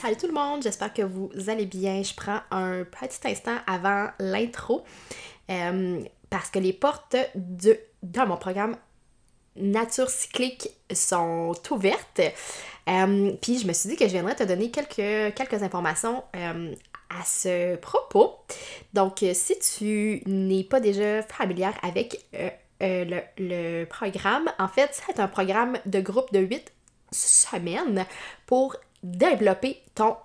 Salut tout le monde, j'espère que vous allez bien. Je prends un petit instant avant l'intro euh, parce que les portes de, dans mon programme Nature cyclique sont ouvertes. Euh, puis je me suis dit que je viendrais te donner quelques, quelques informations euh, à ce propos. Donc, si tu n'es pas déjà familière avec euh, le, programme, en fait, c'est un programme de groupe de 8 semaines pour développer ton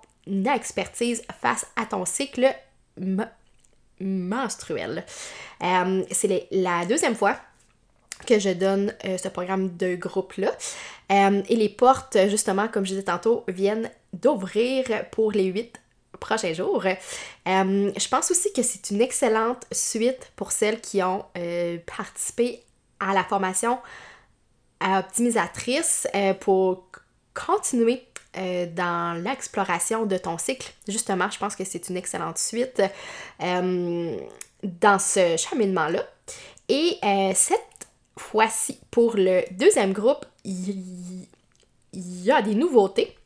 expertise face à ton cycle menstruel. c'est la deuxième fois que je donne ce programme de groupe-là. et les portes, justement, comme je disais tantôt, viennent d'ouvrir pour les 8 prochains jours. Euh, je pense aussi que c'est une excellente suite pour celles qui ont euh, participé à la formation optimisatrice euh, pour continuer dans l'exploration de ton cycle. Justement, je pense que c'est une excellente suite dans ce cheminement-là. Et cette fois-ci, pour le deuxième groupe, il y a des nouveautés.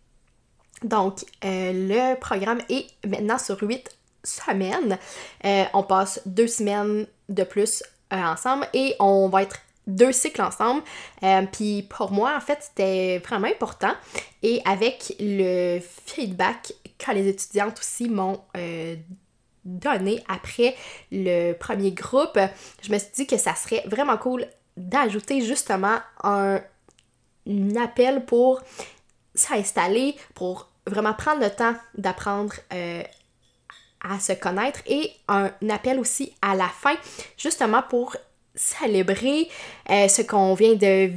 Donc, euh, le programme est maintenant sur 8 semaines. Euh, on passe deux semaines de plus euh, ensemble et on va être deux cycles ensemble. Puis pour moi, en fait, c'était vraiment important. Et avec le feedback que les étudiantes aussi m'ont donné après le premier groupe, je me suis dit que ça serait vraiment cool d'ajouter justement un appel pour s'installer, pour vraiment prendre le temps d'apprendre euh, à se connaître et un appel aussi à la fin, justement pour célébrer euh, ce qu'on vient de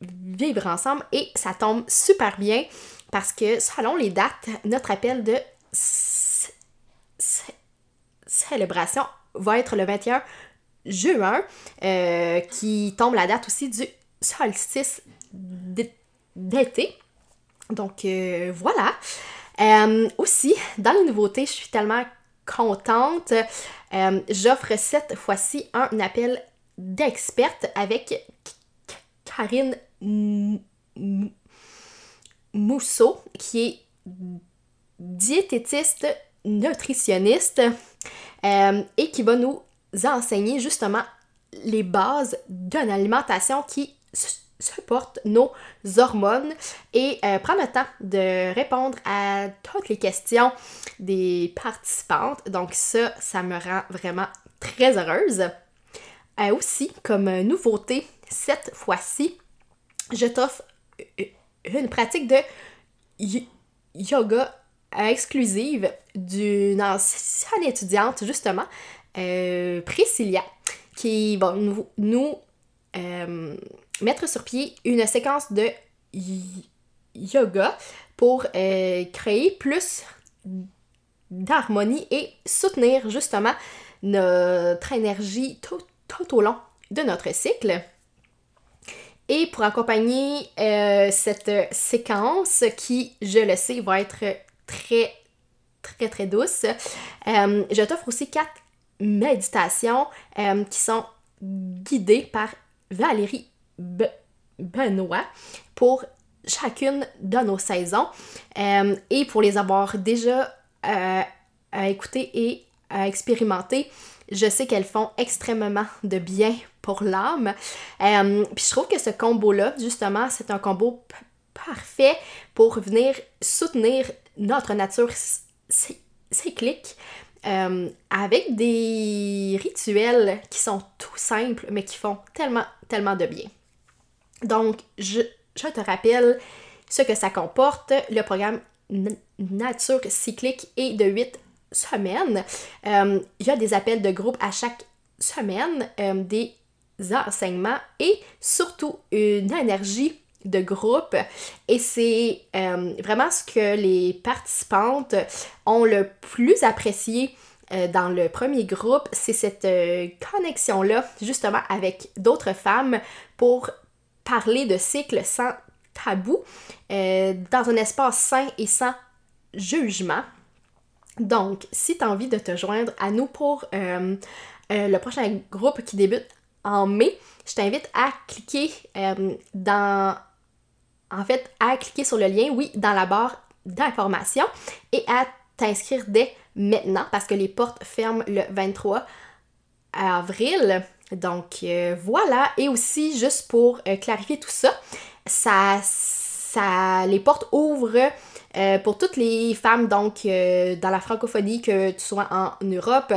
vivre ensemble et ça tombe super bien parce que selon les dates, notre appel de célébration va être le 21 juin, euh, qui tombe la date aussi du solstice d'été. Donc euh, voilà. Aussi, dans les nouveautés, je suis tellement contente. J'offre cette fois-ci un appel d'experte avec Karine Mousseau, qui est diététiste nutritionniste et qui va nous enseigner justement les bases d'une alimentation qui supporte nos hormones et euh, prendre le temps de répondre à toutes les questions des participantes. Donc ça, ça me rend vraiment très heureuse. Euh, aussi, comme nouveauté, cette fois-ci, je t'offre une pratique de yoga exclusive d'une ancienne étudiante, justement, euh, Priscilla, qui va nous, mettre sur pied une séquence de yoga pour euh, créer plus d'harmonie et soutenir justement notre énergie tout, au long de notre cycle. Et pour accompagner euh, cette séquence qui, je le sais, va être très, très, très douce, euh, je t'offre aussi quatre méditations qui sont guidées par Valérie Benoît pour chacune de nos saisons. Euh, et pour les avoir déjà euh, écoutées et expérimentées, je sais qu'elles font extrêmement de bien pour l'âme. Euh, puis je trouve que ce combo-là, justement, c'est un combo parfait pour venir soutenir notre nature cyclique euh, avec des rituels qui sont tout simples mais qui font tellement, tellement de bien. Donc, je, je te rappelle ce que ça comporte. Le programme Nature cyclique est de 8 semaines. Euh, il y a des appels de groupe à chaque semaine, euh, des enseignements et surtout une énergie de groupe. Et c'est euh, vraiment ce que les participantes ont le plus apprécié dans le premier groupe, c'est cette connexion-là justement avec d'autres femmes pour parler de cycle sans tabou, dans un espace sain et sans jugement. Donc, si tu as envie de te joindre à nous pour euh, euh, le prochain groupe qui débute en mai, je t'invite à cliquer euh, dans. En fait, à cliquer sur le lien, oui, dans la barre d'information et à t'inscrire dès maintenant parce que les portes ferment le 23 avril. Donc voilà, et aussi juste pour clarifier tout ça, ça, ça les portes ouvrent euh, pour toutes les femmes, donc, euh, dans la francophonie, que tu sois en Europe,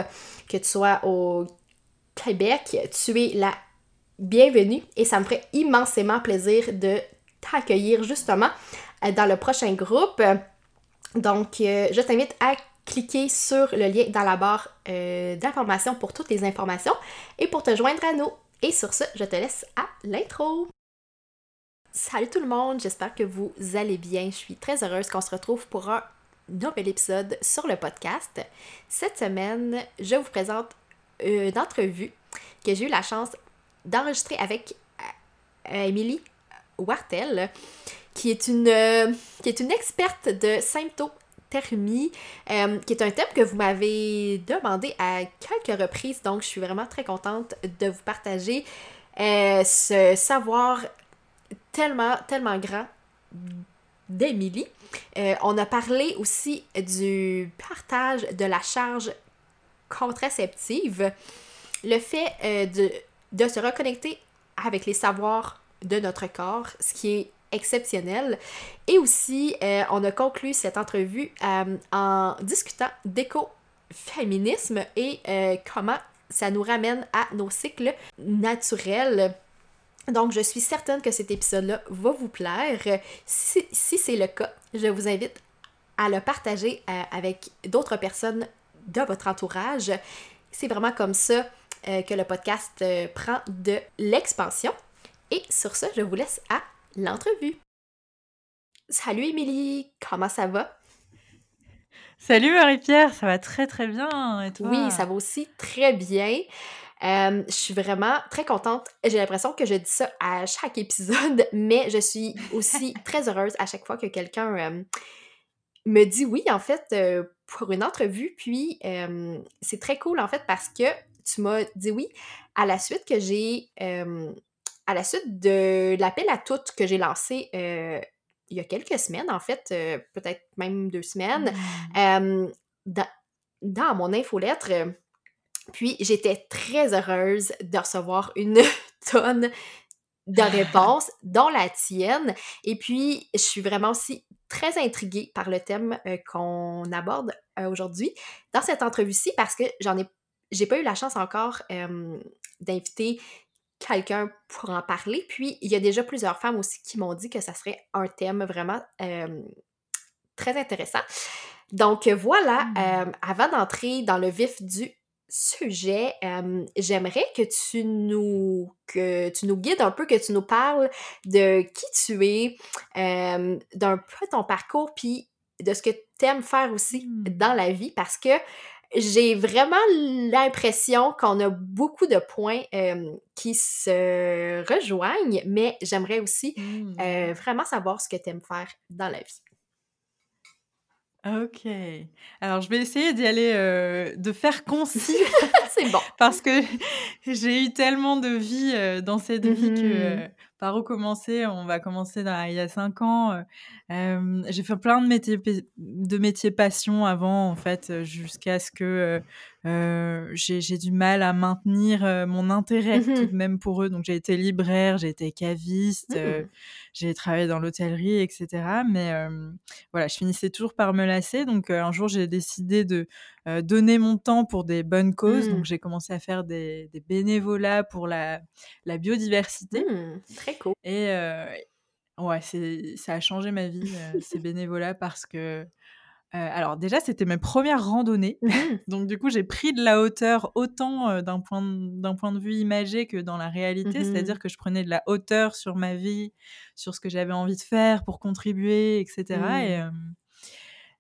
que tu sois au Québec, tu es la bienvenue et ça me ferait immensément plaisir de t'accueillir justement euh, dans le prochain groupe. Donc, je t'invite à cliquer sur le lien dans la barre d'information pour toutes les informations et pour te joindre à nous. Et sur ce, je te laisse à l'intro. Salut tout le monde, j'espère que vous allez bien. Je suis très heureuse qu'on se retrouve pour un nouvel épisode sur le podcast. Cette semaine, je vous présente une entrevue que j'ai eu la chance d'enregistrer avec euh, Émilie Wartel, qui est une, euh, qui est une experte de symptothermie, euh, qui est un thème que vous m'avez demandé à quelques reprises, donc je suis vraiment très contente de vous partager ce savoir tellement, tellement grand d'Émilie. Euh, on a parlé aussi du partage de la charge contraceptive, le fait euh, de, se reconnecter avec les savoirs de notre corps, ce qui est exceptionnel. Et aussi, euh, on a conclu cette entrevue en discutant d'écoféminisme et comment ça nous ramène à nos cycles naturels donc, je suis certaine que cet épisode-là va vous plaire. Si, c'est le cas, je vous invite à le partager euh, avec d'autres personnes de votre entourage. C'est vraiment comme ça euh, que le podcast euh, prend de l'expansion. Et sur ce, je vous laisse à l'entrevue. Salut Émilie, comment ça va? Salut Marie-Pierre, ça va très très bien. Et toi? Oui, ça va aussi très bien. Euh, je suis vraiment très contente. J'ai l'impression que je dis ça à chaque épisode, mais je suis aussi très heureuse à chaque fois que quelqu'un euh, me dit oui, en fait, euh, pour une entrevue. Puis, c'est très cool, en fait, parce que tu m'as dit oui à la suite que j'ai. à la suite de l'appel à toutes que j'ai lancé il y a quelques semaines, en fait, peut-être même deux semaines, mmh. dans, dans mon infolettre puis j'étais très heureuse de recevoir une tonne de réponses, dont la tienne. Et puis, je suis vraiment aussi très intriguée par le thème euh, qu'on aborde euh, aujourd'hui dans cette entrevue-ci parce que j'en ai, j'ai pas eu la chance encore d'inviter quelqu'un pour en parler. Puis, il y a déjà plusieurs femmes aussi qui m'ont dit que ça serait un thème vraiment très intéressant. Donc voilà, mmh. avant d'entrer dans le vif du sujet, j'aimerais que tu nous que tu nous guides un peu, que tu nous parles de qui tu es, d'un peu ton parcours, puis de ce que tu aimes faire aussi mmh. dans la vie, parce que j'ai vraiment l'impression qu'on a beaucoup de points qui se rejoignent, mais j'aimerais aussi mmh. vraiment savoir ce que tu aimes faire dans la vie. OK. Alors, je vais essayer d'y aller, euh, de faire concis C'est bon. parce que j'ai eu tellement de vie, euh, dans cette vie que, mmh par recommencer. On va commencer il y a cinq ans. j'ai fait plein de métiers, de métiers passion avant, en fait, jusqu'à ce que j'ai du mal à maintenir mon intérêt tout mmh de même pour eux. Donc, j'ai été libraire, j'ai été caviste, mmh. j'ai travaillé dans l'hôtellerie, etc. Mais voilà, je finissais toujours par me lasser. Donc, un jour, j'ai décidé de donner mon temps pour des bonnes causes. Donc, mmh. j'ai commencé à faire des, bénévolats pour la, la biodiversité. très cool. Et ouais, ça a changé ma vie, ces bénévolats, parce que alors déjà, c'était mes premières randonnées. Mmh Donc du coup, j'ai pris de la hauteur autant d'un point, d'un point de vue imagé que dans la réalité. Mmh C'est-à-dire que je prenais de la hauteur sur ma vie, sur ce que j'avais envie de faire pour contribuer, etc.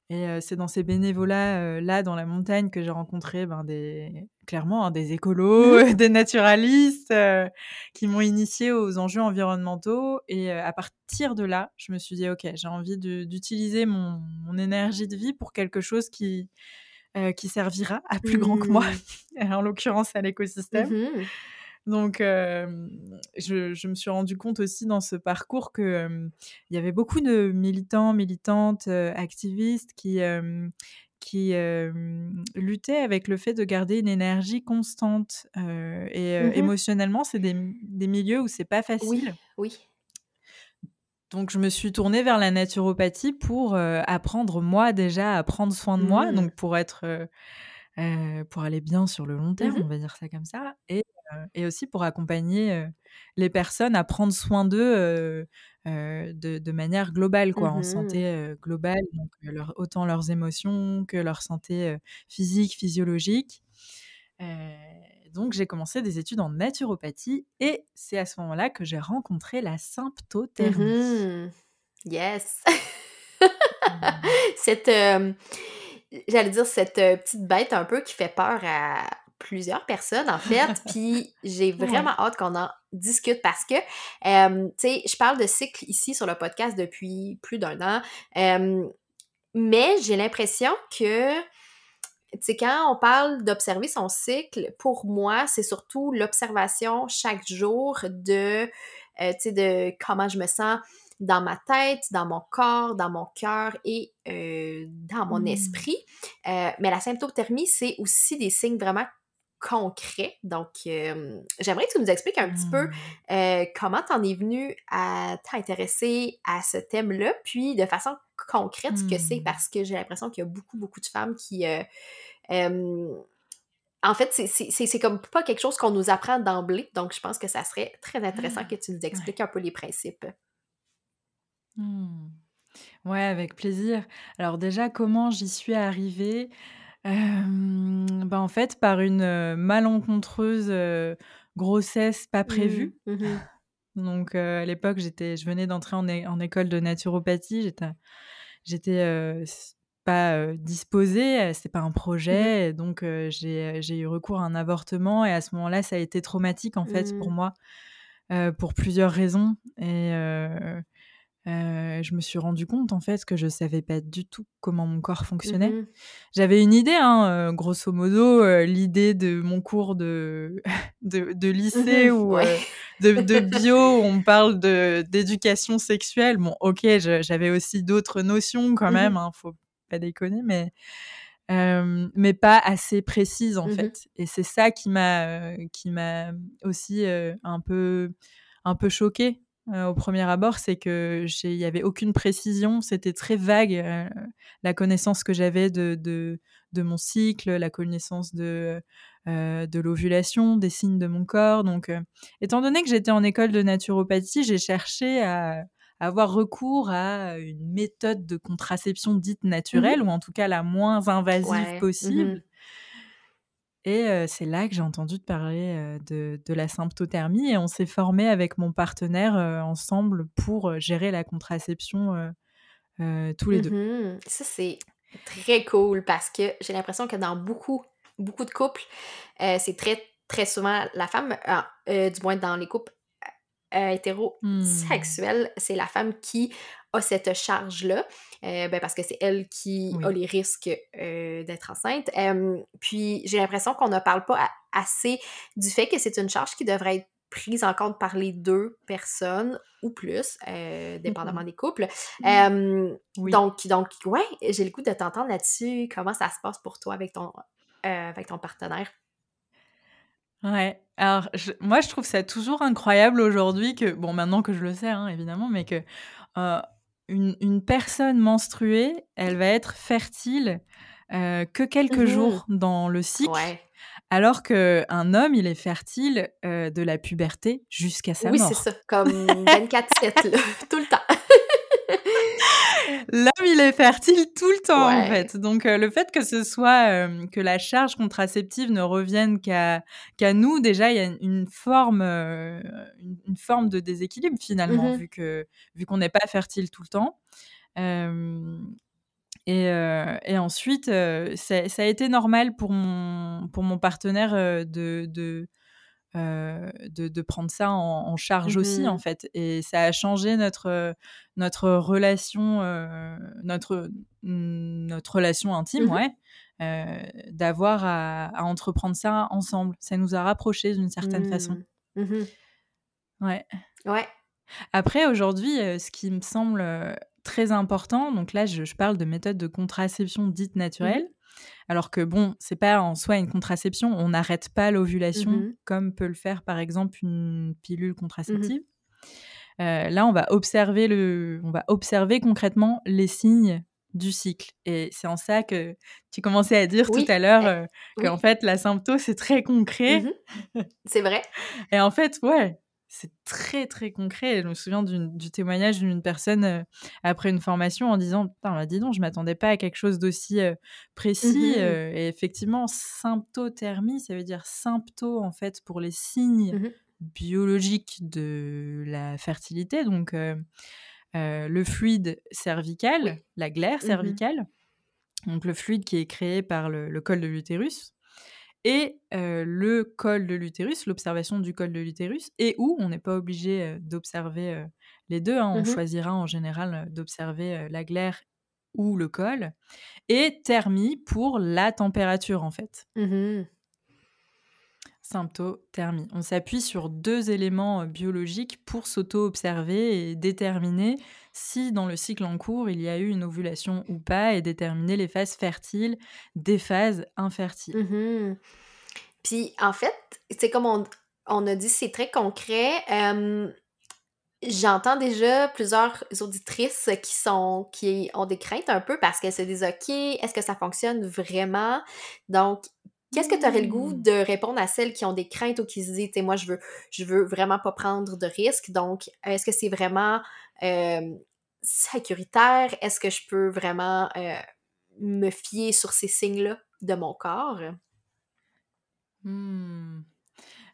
Et, et c'est dans ces bénévolats là dans la montagne que j'ai rencontré ben, des clairement hein, des écolos, des naturalistes qui m'ont initié aux enjeux environnementaux. Et à partir de là, je me suis dit ok, j'ai envie d'utiliser mon, mon, énergie de vie pour quelque chose qui qui servira à plus grand que moi, mmh. en l'occurrence à l'écosystème. Mmh donc, je, me suis rendu compte aussi dans ce parcours qu'il il y avait beaucoup de militants, militantes, activistes qui, qui luttaient avec le fait de garder une énergie constante. et mmh émotionnellement, c'est des, milieux où c'est pas facile. Oui. Donc, je me suis tournée vers la naturopathie pour apprendre, moi, déjà, à prendre soin de moi, mmh. donc pour être. Pour aller bien sur le long terme, on va dire ça comme ça. Et et aussi pour accompagner les personnes à prendre soin d'eux de, manière globale, quoi, en mmh santé globale, donc autant leurs émotions que leur santé physique, physiologique. donc j'ai commencé des études en naturopathie et c'est à ce moment-là que j'ai rencontré la symptothermie. Mmh yes! cette, j'allais dire, cette petite bête un peu qui fait peur à plusieurs personnes, en fait. Puis j'ai vraiment hâte qu'on en discute parce que, tu sais, je parle de cycle ici sur le podcast depuis plus d'un an. mais j'ai l'impression que, tu sais, quand on parle d'observer son cycle, pour moi, c'est surtout l'observation chaque jour de, tu sais, de comment je me sens dans ma tête, dans mon corps, dans mon cœur et dans mon mmh. esprit. mais la symptothermie, c'est aussi des signes vraiment concret. Donc, j'aimerais que tu nous expliques un petit peu mmh. comment tu en es venu à t'intéresser à ce thème-là, puis de façon concrète ce que c'est, mmh. parce que j'ai l'impression qu'il y a beaucoup, beaucoup de femmes qui... en fait, c'est comme pas quelque chose qu'on nous apprend d'emblée, donc je pense que ça serait très intéressant ah! que tu nous expliques un peu les principes. Mmh. Ouais, avec plaisir. Alors déjà, comment j'y suis arrivée? Bah, en fait, par une, malencontreuse, grossesse pas prévue. Mmh. Mmh Donc à l'époque, j'étais je venais d'entrer en école de naturopathie, j'étais j'étais, pas, disposée, c'était pas un mmh projet donc j'ai, j'ai eu recours à un avortement et à ce moment-là, ça a été traumatique, en fait, pour moi, pour plusieurs raisons et je me suis rendu compte en fait que je savais pas du tout comment mon corps fonctionnait. Mmh J'avais une idée, hein, grosso modo, l'idée de mon cours de, de, lycée mmh ou de, bio, où on parle d'éducation sexuelle. Bon, ok, j'avais aussi d'autres notions quand mmh même, hein, faut pas déconner, mais, mais pas assez précises en fait. Et c'est ça qui m'a m'a aussi un peu un peu choquée au premier abord, c'est que il y avait aucune précision, c'était très vague la connaissance que j'avais de, de, mon cycle, la connaissance de de l'ovulation, des signes de mon corps. Donc, étant donné que j'étais en école de naturopathie, j'ai cherché à, avoir recours à une méthode de contraception dite mmh naturelle, ou en tout cas la moins invasive mmh possible. Et c'est là que j'ai entendu te parler de, la symptothermie et on s'est formé avec mon partenaire ensemble pour gérer la contraception tous les deux. Mmh Ça, c'est très cool parce que j'ai l'impression que dans beaucoup, beaucoup de couples, c'est très, très souvent la femme, du moins dans les couples hétérosexuels, mmh. c'est la femme qui a cette charge-là, euh, ben parce que c'est elle qui a les risques euh, d'être enceinte. puis j'ai l'impression qu'on ne parle pas assez du fait que c'est une charge qui devrait être prise en compte par les deux personnes ou plus, euh, dépendamment Mhm. des couples. Euh, Oui. donc, donc, ouais, j'ai le goût de t'entendre là-dessus. Comment ça se passe pour toi avec ton, euh, avec ton partenaire? Ouais. Alors, je- moi, je trouve ça toujours incroyable aujourd'hui que, bon, maintenant que je le sais, hein, évidemment, mais que euh, une, une personne menstruée, elle va être fertile euh, que quelques Mhm. jours dans le cycle, Ouais. alors qu'un homme, il est fertile euh, de la puberté jusqu'à sa Oui, c'est mort. ça. Comme 24-7, là, tout le temps. L'homme, il est fertile tout le temps, en fait. Donc, euh, le fait que ce soit euh, que la charge contraceptive ne revienne qu'à nous, déjà, il y a une, forme, euh, une, une forme de déséquilibre finalement, Mhm. vu que vu qu'on n'est pas fertile tout le temps. Et, et ensuite, ça, ça a été normal pour mon pour mon partenaire de, de euh, de, de prendre ça en, en charge aussi en Mhm. fait et ça a changé notre euh, notre relation euh, notre notre relation intime Mhm. ouais euh, d'avoir à, à entreprendre ça ensemble ça nous a rapprochés d'une certaine façon ouais Ouais. après aujourd'hui ce qui me semble très important donc là je, je parle de méthode de contraception dite naturelle. Alors que bon, c'est pas en soi une contraception, on n'arrête pas l'ovulation Mhm. comme peut le faire par exemple une pilule Mhm. contraceptive. Euh, là, on va observer le, on va observer concrètement les signes du cycle. Et c'est en ça que tu commençais à dire Oui. tout à l'heure Eh, euh, qu'en fait la symptôme c'est très concret. Mhm. C'est vrai. Et en fait, ouais, c'est très très concret. Je me souviens du témoignage d'une personne euh, après une formation en disant Putain, bah, dis donc, je m'attendais pas à quelque chose d'aussi euh, précis. Mhm. euh, et effectivement, symptothermie, ça veut dire sympto en fait pour les signes Mhm. biologiques de la fertilité. Donc, le fluide cervical, Oui. la glaire cervicale, donc le fluide qui est créé par le, le col de l'utérus et euh, le col de l'utérus, l'observation du col de l'utérus, et où on n'est pas obligé euh, d'observer euh, les deux, hein, on Mhm. choisira en général d'observer la glaire ou le col, et thermie pour la température en fait. Mhm. Symptothermie. On s'appuie sur deux éléments euh, biologiques pour s'auto-observer et déterminer si dans le cycle en cours il y a eu une ovulation ou pas et déterminer les phases fertiles des phases infertiles. Mhm. Puis, en fait, c'est comme on, on a dit, c'est très concret. Euh, J'entends déjà plusieurs auditrices qui sont qui ont des craintes un peu parce qu'elles se disent OK, est-ce que ça fonctionne vraiment? Donc, qu'est-ce que tu aurais le goût de répondre à celles qui ont des craintes ou qui se disent, tu sais, moi, je veux, je veux vraiment pas prendre de risques? Donc, est-ce que c'est vraiment euh, sécuritaire? Est-ce que je peux vraiment euh, me fier sur ces signes-là de mon corps? Mmh.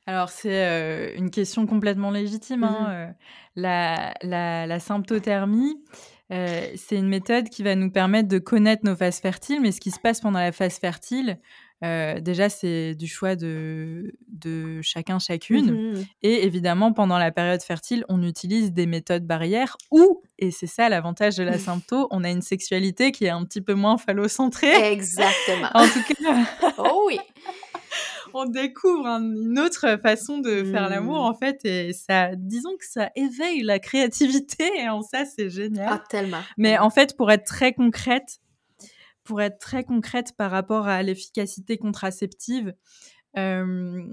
Alors, c'est euh, une question complètement légitime. hein, Mhm. euh, la, la, la symptothermie, c'est une méthode qui va nous permettre de connaître nos phases fertiles, mais ce qui se passe pendant la phase fertile, euh, déjà, c'est du choix de, de chacun, chacune. Mhm. Et évidemment, pendant la période fertile, on utilise des méthodes barrières ou, et c'est ça l'avantage de la sympto, on a une sexualité qui est un petit peu moins phallocentrée. Exactement. En tout cas, Oh oui. on découvre un- une autre façon de faire l'amour Mm. en fait et ça disons que ça éveille la créativité et en ça c'est génial Ah, tellement. mais en fait pour être très concrète pour être très concrète par rapport à l'efficacité contraceptive euh,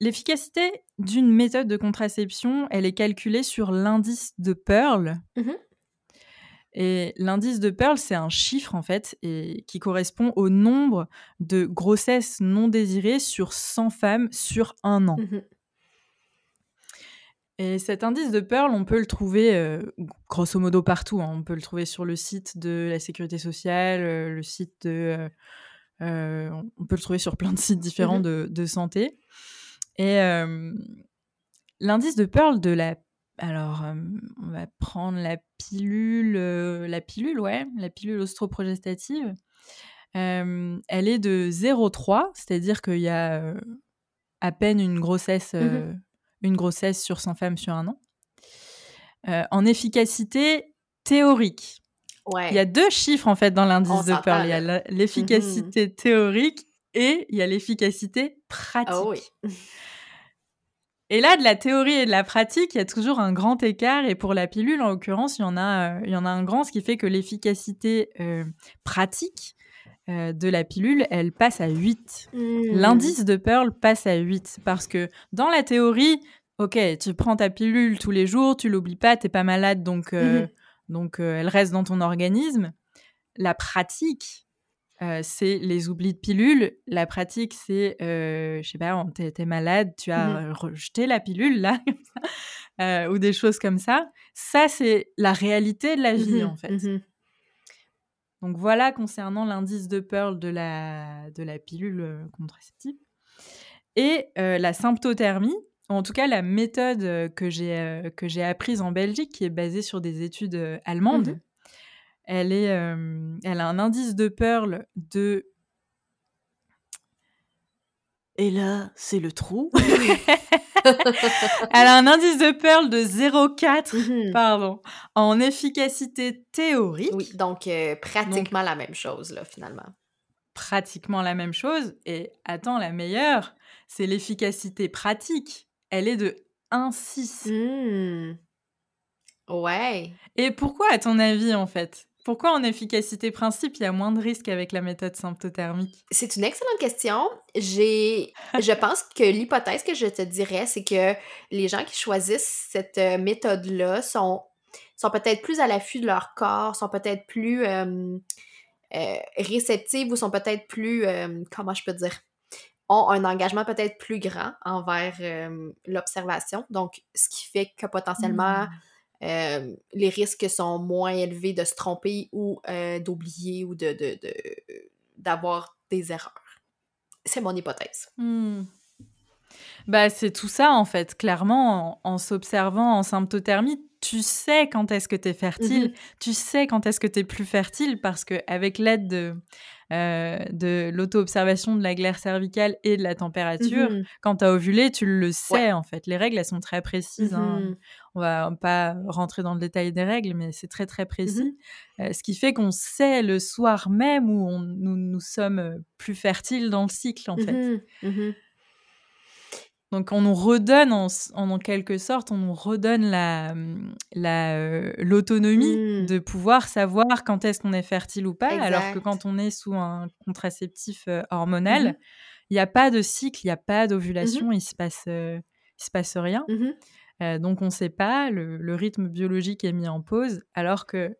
l'efficacité d'une méthode de contraception elle est calculée sur l'indice de Pearl Mhm. et l'indice de Pearl, c'est un chiffre en fait, et qui correspond au nombre de grossesses non désirées sur 100 femmes sur un an. Mhm. Et cet indice de Pearl, on peut le trouver euh, grosso modo partout. hein. On peut le trouver sur le site de la sécurité sociale, euh, le site de. euh, on peut le trouver sur plein de sites différents Mhm. de, de santé. Et l'indice de Pearl de la. Alors, on va prendre la pilule, la pilule, ouais, la pilule ostroprogestative. Elle est de 0,3, c'est-à-dire qu'il y a à peine une grossesse, euh, une grossesse sur 100 femmes sur un an. Euh, en efficacité théorique, Ouais. il y a deux chiffres en fait dans l'indice de s'entend, Pearl. Il y a l'efficacité théorique et il y a l'efficacité pratique. Ah oui. Et là, de la théorie et de la pratique, il y a toujours un grand écart. Et pour la pilule, en l'occurrence, il y en a, euh, il y en a un grand, ce qui fait que l'efficacité euh, pratique euh, de la pilule, elle passe à 8. Mmh. L'indice de Pearl passe à 8 parce que dans la théorie, ok, tu prends ta pilule tous les jours, tu l'oublies pas, t'es pas malade, donc, mmh donc elle reste dans ton organisme. La pratique, euh, c'est les oublis de pilules. La pratique, c'est, euh, je sais pas, t'es es malade, tu as mmh rejeté la pilule, là, euh, ou des choses comme ça. Ça, c'est la réalité de la vie, en fait. Donc voilà concernant l'indice de Pearl de la, de la pilule contraceptive. Et la symptothermie, en tout cas la méthode que j'ai apprise en Belgique, qui est basée sur des études allemandes, elle, est, elle a un indice de Pearl de. Et là, c'est le trou. elle a un indice de Pearl de 0,4 mmh pardon, en efficacité théorique. Oui, donc pratiquement la même chose, là, finalement. Pratiquement la même chose. Et attends, la meilleure, c'est l'efficacité pratique. Elle est de 1,6. Mmh. Ouais. Et pourquoi, à ton avis, en fait? Pourquoi en efficacité principe, il y a moins de risques avec la méthode symptothermique? C'est une excellente question. J'ai, je pense que l'hypothèse que je te dirais, c'est que les gens qui choisissent cette euh, méthode-là sont, sont peut-être plus à l'affût de leur corps, sont peut-être plus euh, euh, réceptifs ou sont peut-être plus, comment je peux dire, ont un engagement peut-être plus grand envers l'observation. Donc, ce qui fait que potentiellement, hmm. Euh, les risques sont moins élevés de se tromper ou euh, d'oublier ou de, d'avoir des erreurs. C'est mon hypothèse. Hmm. Bah, c'est tout ça, en fait. Clairement, en, s'observant en symptothermie, tu sais quand est-ce que tu es fertile, mm-hmm. tu sais quand est-ce que tu es plus fertile parce qu'avec l'aide de, euh, de l'auto-observation de la glaire cervicale et de la température, mm-hmm. quand tu as ovulé, tu le sais en fait. Les règles, elles sont très précises. Hein. Mm-hmm. On va pas rentrer dans le détail des règles, mais c'est très très précis. Euh, ce qui fait qu'on sait le soir même où nous, nous sommes plus fertiles dans le cycle en fait. Donc on nous redonne en, quelque sorte, on nous redonne la la euh, l'autonomie mmh. de pouvoir savoir quand est-ce qu'on est fertile ou pas, alors que quand on est sous un contraceptif euh, hormonal, mmh il n'y a pas de cycle, il n'y a pas mmh d'ovulation, il se passe euh, il se passe rien. donc on ne sait pas, le, rythme biologique est mis en pause, alors que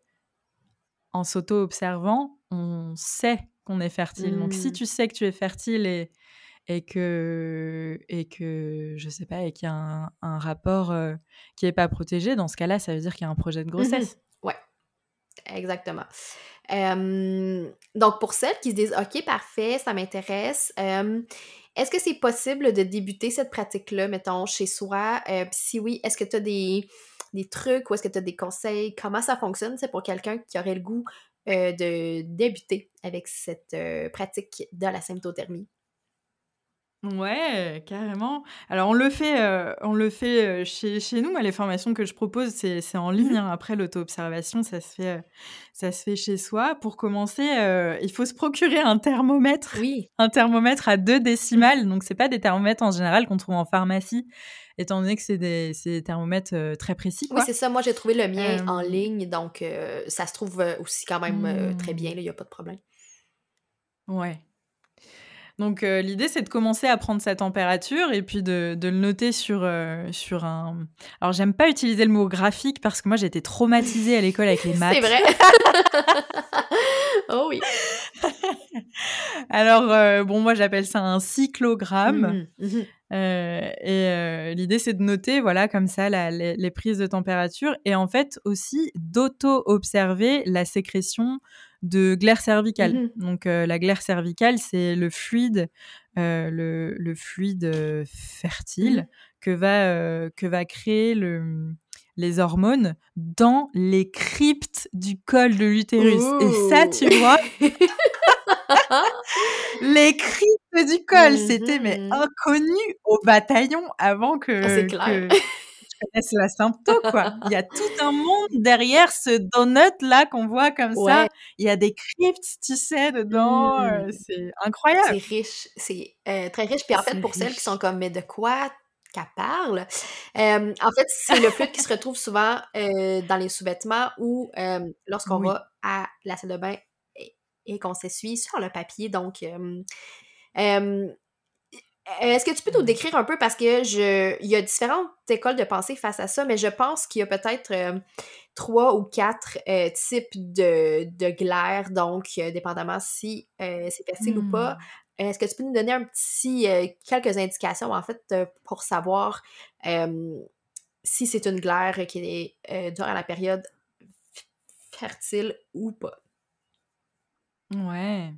en s'auto-observant, on sait qu'on est fertile. Donc si tu sais que tu es fertile et et que, et que je sais pas, et qu'il y a un, rapport qui n'est pas protégé, dans ce cas-là, ça veut dire qu'il y a un projet de mmh grossesse. Ouais, exactement. donc, pour celles qui se disent, OK, parfait, ça m'intéresse, est-ce que c'est possible de débuter cette pratique-là, mettons, chez soi? si oui, est-ce que tu as des, des, trucs ou est-ce que tu as des conseils? Comment ça fonctionne? C'est pour quelqu'un qui aurait le goût de débuter avec cette pratique de la symptothermie? Ouais, carrément. Alors on le fait, euh, on le fait euh, chez, chez nous. Moi, les formations que je propose, c'est, c'est en ligne. Mmh hein. Après l'auto-observation, ça se fait, euh, ça se fait chez soi. Pour commencer, il faut se procurer un thermomètre. Oui. Un thermomètre à deux décimales. Donc c'est pas des thermomètres en général qu'on trouve en pharmacie, étant donné que c'est des, c'est des thermomètres très précis. Oui, c'est ça. Moi, j'ai trouvé le mien en ligne, donc ça se trouve aussi quand même très bien. Il n'y a pas de problème. Ouais. Donc euh, l'idée, c'est de commencer à prendre sa température et puis de, le noter sur, euh, sur un... Alors j'aime pas utiliser le mot graphique parce que moi j'ai été traumatisée à l'école avec les maths. C'est vrai. oh oui. Alors euh, bon, moi j'appelle ça un cyclogramme. Mmh mmh et l'idée, c'est de noter, voilà, comme ça, les, les, prises de température et en fait aussi d'auto-observer la sécrétion de glaire cervicale. Mmh Donc euh, la glaire cervicale, c'est le fluide, euh, le, fluide euh, fertile mmh. que, va, que va créer le, les hormones dans les cryptes du col de l'utérus. Et ça, tu vois, les cryptes du col, c'était mais mmh inconnu au bataillon avant que, ah, clair connaissent la symptôme, quoi. Il y a tout un monde derrière ce donut-là qu'on voit comme ça. Il y a des cryptes, tu sais, dedans. Euh, mmh. c'est incroyable. C'est riche. C'est euh, très riche. Puis en fait, pour celles qui sont comme, mais de quoi qu'elle parle? en fait, c'est le fluide qui se retrouve souvent dans les sous-vêtements ou lorsqu'on va à la salle de bain et, qu'on s'essuie sur le papier. Donc, est-ce que tu peux nous décrire un peu parce que je il y a différentes écoles de pensée face à ça, mais je pense qu'il y a peut-être trois ou quatre types de, de glaire, donc dépendamment si c'est facile ou pas. Mmh. Est-ce que tu peux nous donner un petit quelques indications en fait pour savoir si c'est une glaire qui est durant la période fertile ou pas? Ouais.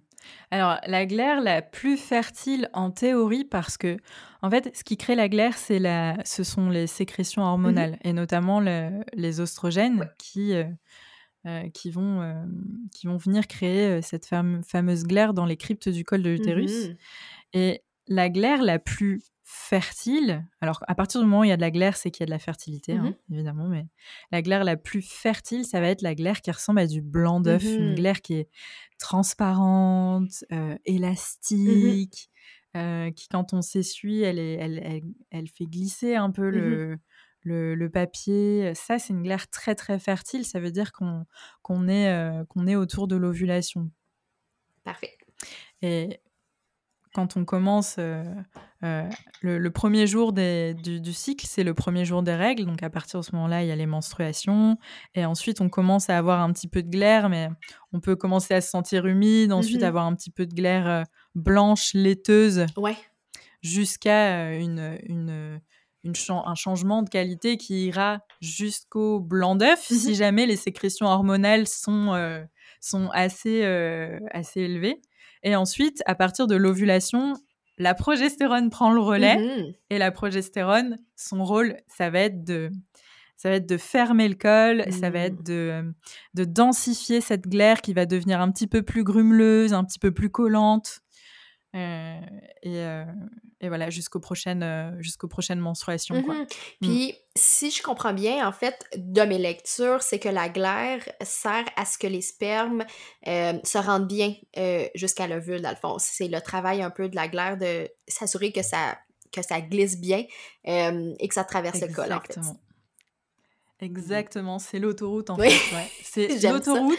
Alors, la glaire la plus fertile en théorie, parce que, en fait, ce qui crée la glaire, c'est la, ce sont les sécrétions mmh hormonales, et notamment les oestrogènes qui, qui, vont, qui vont venir créer cette fameuse glaire dans les cryptes du col de mmh l'utérus. Et la glaire la plus fertile, alors à partir du moment où il y a de la glaire, c'est qu'il y a de la fertilité, hein, mmh évidemment, mais la glaire la plus fertile, ça va être la glaire qui ressemble à du blanc d'œuf, une glaire qui est transparente, élastique, qui quand on s'essuie, elle, elle, elle, fait glisser un peu le, le, papier. Ça, c'est une glaire très très fertile. Ça veut dire qu'on est, euh, qu'on est autour de l'ovulation. Parfait. Et quand on commence euh, euh, le, premier jour du, du, cycle, c'est le premier jour des règles. Donc à partir de ce moment-là, il y a les menstruations. Et ensuite, on commence à avoir un petit peu de glaire, mais on peut commencer à se sentir humide. Ensuite, mmh avoir un petit peu de glaire blanche, laiteuse. Ouais. Jusqu'à une, une un changement de qualité qui ira jusqu'au blanc d'œuf mmh si jamais les sécrétions hormonales sont, euh, sont assez, euh, assez élevées. Et ensuite, à partir de l'ovulation, la progestérone prend le relais. Mmh et la progestérone, son rôle, ça va être de, ça va être de fermer le col, ça va être mmh. de, de densifier cette glaire qui va devenir un petit peu plus grumeleuse, un petit peu plus collante. Euh, et, euh, et, voilà, jusqu'aux prochaines, euh, jusqu'aux prochaines menstruations. Quoi. Mmh mmh. Puis, si je comprends bien, en fait, de mes lectures, c'est que la glaire sert à ce que les spermes se rendent bien jusqu'à l'ovule, dans le fond. C'est le travail un peu de la glaire de s'assurer que ça, que ça glisse bien et que ça traverse le col, en fait. Exactement, c'est l'autoroute en fait. Ouais. C'est l'autoroute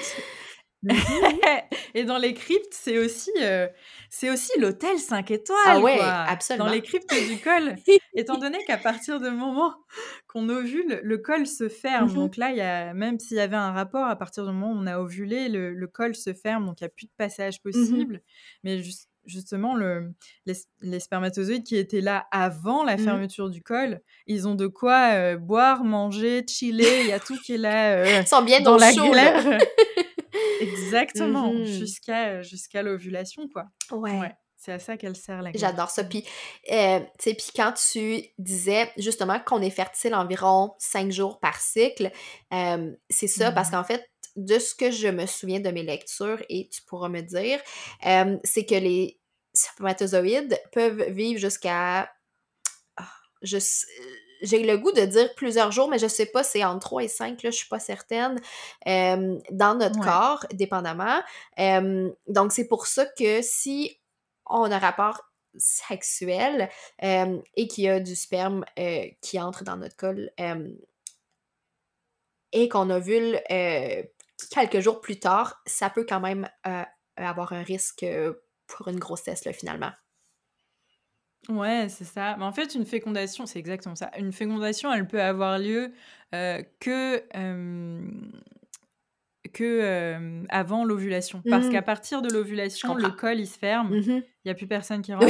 et dans les cryptes, c'est aussi, euh, c'est aussi l'hôtel 5 étoiles. Ah ouais, absolument. Dans les cryptes du col, étant donné qu'à partir du moment qu'on ovule, le col se ferme. Mmh donc là, y a, même s'il y avait un rapport, à partir du moment où on a ovulé, le, col se ferme, donc il n'y a plus de passage possible. Mais justement, le, les, spermatozoïdes qui étaient là avant la mmh fermeture du col, ils ont de quoi euh, boire, manger, chiller, il y a tout qui est là. Euh, sont bien dans, la glaire. Exactement, mmh jusqu'à jusqu'à l'ovulation, quoi. Ouais. C'est à ça qu'elle sert la. J'adore ça. Puis, euh, tu puis quand tu disais justement qu'on est fertile environ cinq jours par cycle, c'est ça, parce mmh qu'en fait, de ce que je me souviens de mes lectures, et tu pourras me dire, c'est que les spermatozoïdes peuvent vivre jusqu'à. Ah, je j'ai le goût de dire plusieurs jours, mais je sais pas, c'est entre 3 et 5, là, je suis pas certaine, dans notre corps, dépendamment. donc, c'est pour ça que si on a un rapport sexuel et qu'il y a du sperme euh, qui entre dans notre col et qu'on ovule quelques jours plus tard, ça peut quand même euh, avoir un risque pour une grossesse, là, finalement. Ouais, c'est ça. Mais en fait, une fécondation, c'est exactement ça. Une fécondation, elle peut avoir lieu euh, que, que avant l'ovulation. Parce mmh. qu'à partir de l'ovulation, le col, il se ferme. Mmh il n'y a plus personne qui rentre.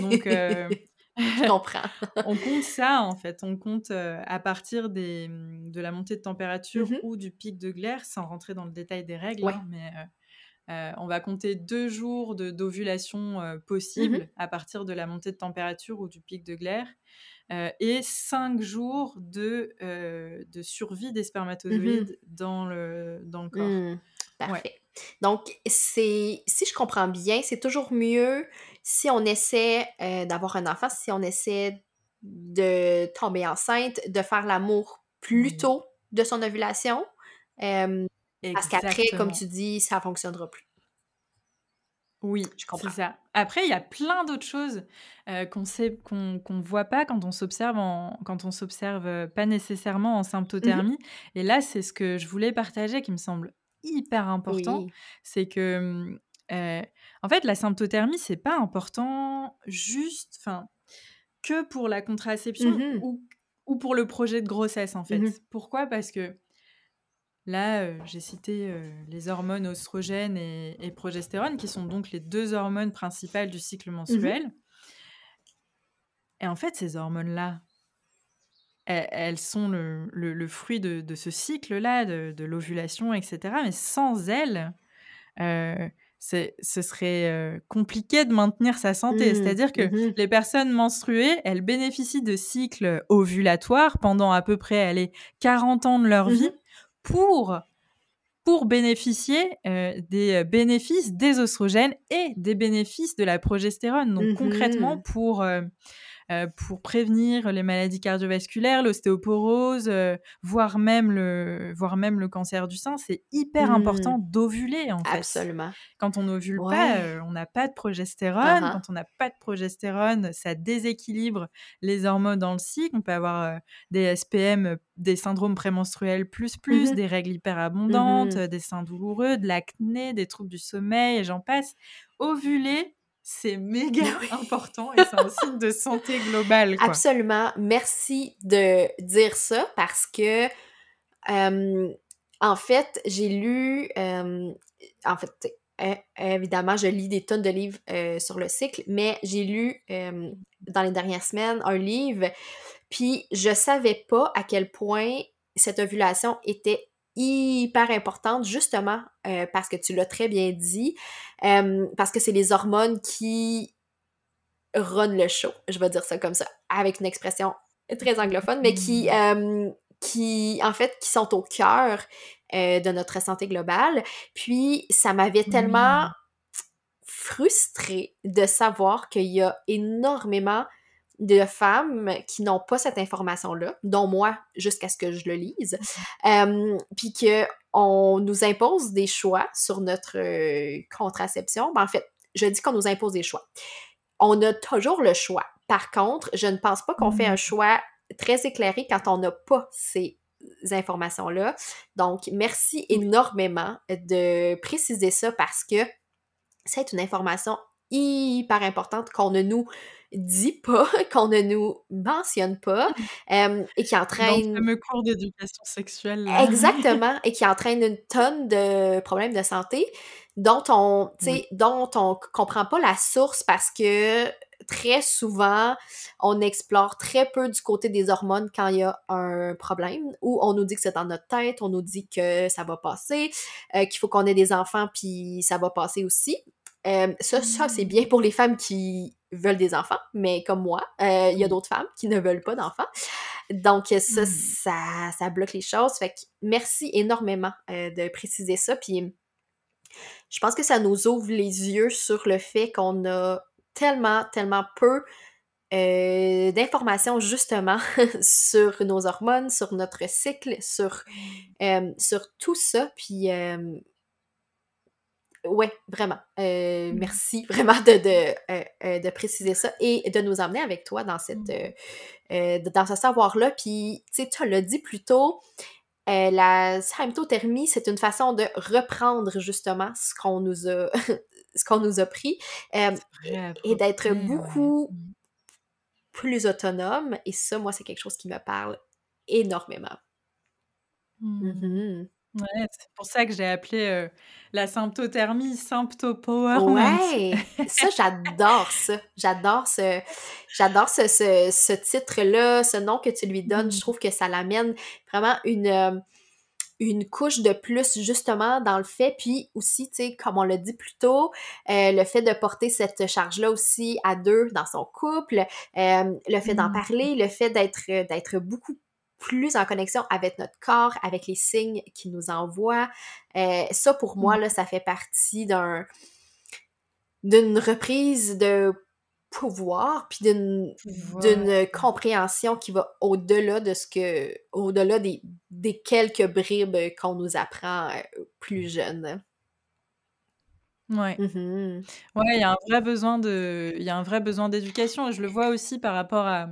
Donc, Je comprends. on compte ça, en fait. On compte à partir des, de la montée de température mmh ou du pic de glaire, sans rentrer dans le détail des règles. Hein, mais euh, on va compter deux jours d'ovulation euh, possible mmh à partir de la montée de température ou du pic de glaire euh, et cinq jours de, de survie des mmh spermatozoïdes dans, le, dans le corps. Mmh. parfait. Donc, c'est si je comprends bien, c'est toujours mieux si on essaie d'avoir un enfant, si on essaie de tomber enceinte, de faire l'amour plus tôt de son ovulation. Parce qu'après, comme tu dis, ça ne fonctionnera plus. Oui, c'est ça. Après, il y a plein d'autres choses qu'on sait, qu'on qu'on voit pas quand on s'observe, quand on s'observe pas nécessairement en Mmh symptothermie. Et là, c'est ce que je voulais partager, qui me semble hyper important, Oui. c'est que, mmh, en fait, la symptothermie, c'est pas important juste, enfin, que pour la Mmh contraception mh. ou ou pour le projet de grossesse, en Mmh fait. Pourquoi? Parce que Là, heu, j'ai cité, heu, les hormones oestrogènes et et progestérone qui sont donc les 2 hormones principales du cycle Mmh mh. mensuel et en fait, ces hormones-là, elles elles sont le le le fruit de de ce cycle-là, de de l'ovulation et cetera, mais sans elles, c'est ce serait, compliqué de maintenir sa santé. Mmh. C'est-à-dire que Mmh mh. les personnes menstruées, elles bénéficient de cycles ovulatoires pendant à peu près, allez, 40 ans de leur Mmh vie. Pour pour bénéficier, heu, des, heu, bénéfices des oestrogènes et des bénéfices de la progestérone. Donc Mmh concrètement, pour, heu, pour prévenir les maladies cardiovasculaires, l'ostéoporose, heu, voire même le voire même le cancer du sein, c'est hyper Mmh. important d'ovuler, en fait. Absolument. Quand on n'ovule pas, Ouais. heu, on n'a pas de progestérone. ah. Quand on n'a pas de progestérone, ça déséquilibre les hormones dans le cycle. On peut avoir, des SPM, des syndromes prémenstruels plus, Mmh plus, mh. des règles Mmh mh. heu, des seins douloureux, de l'acné, des troubles du sommeil et j'en passe. Ovuler, c'est méga Oui. important et c'est un signe de santé globale, quoi. Absolument. Merci de dire ça parce que, hem, en fait, j'ai lu, hem, en fait, é évidemment, je lis des tonnes de livres, sur le cycle, mais j'ai lu, dans les dernières semaines, un livre, puis je savais pas à quel point cette ovulation était hyper importante, justement, heu, parce que tu l'as très bien dit, hem, parce que c'est les hormones qui run le show, je vais dire ça comme ça, avec une expression très anglophone, mais qui, Mmh. hem, qui, en fait, qui sont au cœur, de notre santé globale. Puis ça m'avait tellement Oui. frustrée de savoir qu'il y a énormément de femmes qui n'ont pas cette information-là, dont moi, jusqu'à ce que je le lise, hem, puis qu'on nous impose des choix sur notre, heu, contraception. Ben, en fait, je dis qu'on nous impose des choix. On a toujours le choix. Par contre, je ne pense pas qu'on fait un Mmh. choix très éclairé quand on n'a pas ces informations-là. Donc, merci énormément de préciser ça parce que c'est une information hyper importante qu'on ne nous dit pas, qu'on ne nous mentionne pas, et qui Dans le entraîne fameux cours d'éducation sexuelle, là. exactement, et qui entraîne une tonne de problèmes de santé dont on Oui. dont on comprend pas la source parce que très souvent, on explore très peu du côté des hormones quand il y a un problème ou on nous dit que c'est dans notre tête, on nous dit que ça va passer, heu, qu'il faut qu'on ait des enfants puis ça va passer aussi. Hem, ça ça, c'est bien pour les femmes qui veulent des enfants, mais comme moi, heu, il y a d'autres femmes qui ne veulent pas d'enfants. Donc ça Mmh. ça ça bloque les choses. Fait que merci énormément, heu, de préciser ça. Puis je pense que ça nous ouvre les yeux sur le fait qu'on a tellement, tellement peu, d'informations justement sur nos hormones, sur notre cycle, sur, sur tout ça. Puis, ouais, vraiment, heu, Mmh. merci vraiment de de, heu heu, de préciser ça et de nous emmener avec toi dans cette, Mmh. dans ce savoir-là. Puis, tu sais, tu l'as dit plus tôt, la symptothermie, c'est une façon de reprendre justement ce qu'on nous a ce qu'on nous a pris, et d'être ouais. beaucoup Mmh. plus autonome et ça, moi, c'est quelque chose qui me parle énormément. Ouais, c'est pour ça que j'ai appelé, heu, la symptothermie Sympto-Powerment. Ouais! Ça, j'adore ça. J'adore ce j'adore ce ce ce titre-là, ce nom que tu lui donnes. Je Mmh. trouve que ça l'amène vraiment une, hem, une couche de plus justement dans le fait. Puis aussi, tu sais, comme on l'a dit plus tôt, heu, le fait de porter cette charge-là aussi à 2 dans son couple, hem, le fait d'en Mmh. parler, le fait d'être, heu, d'être beaucoup plus en connexion avec notre corps, avec les signes qu'il nous envoie. Heu, ça pour moi, Mmh. là, ça fait partie d'un d'une reprise de pouvoir, puis d'une compréhension qui va au-delà de ce que au-delà des des quelques bribes qu'on nous apprend, heu, plus jeunes. Ouais. Mmh ouais, il y a un vrai besoin de il y a un vrai besoin d'éducation je le vois aussi par rapport à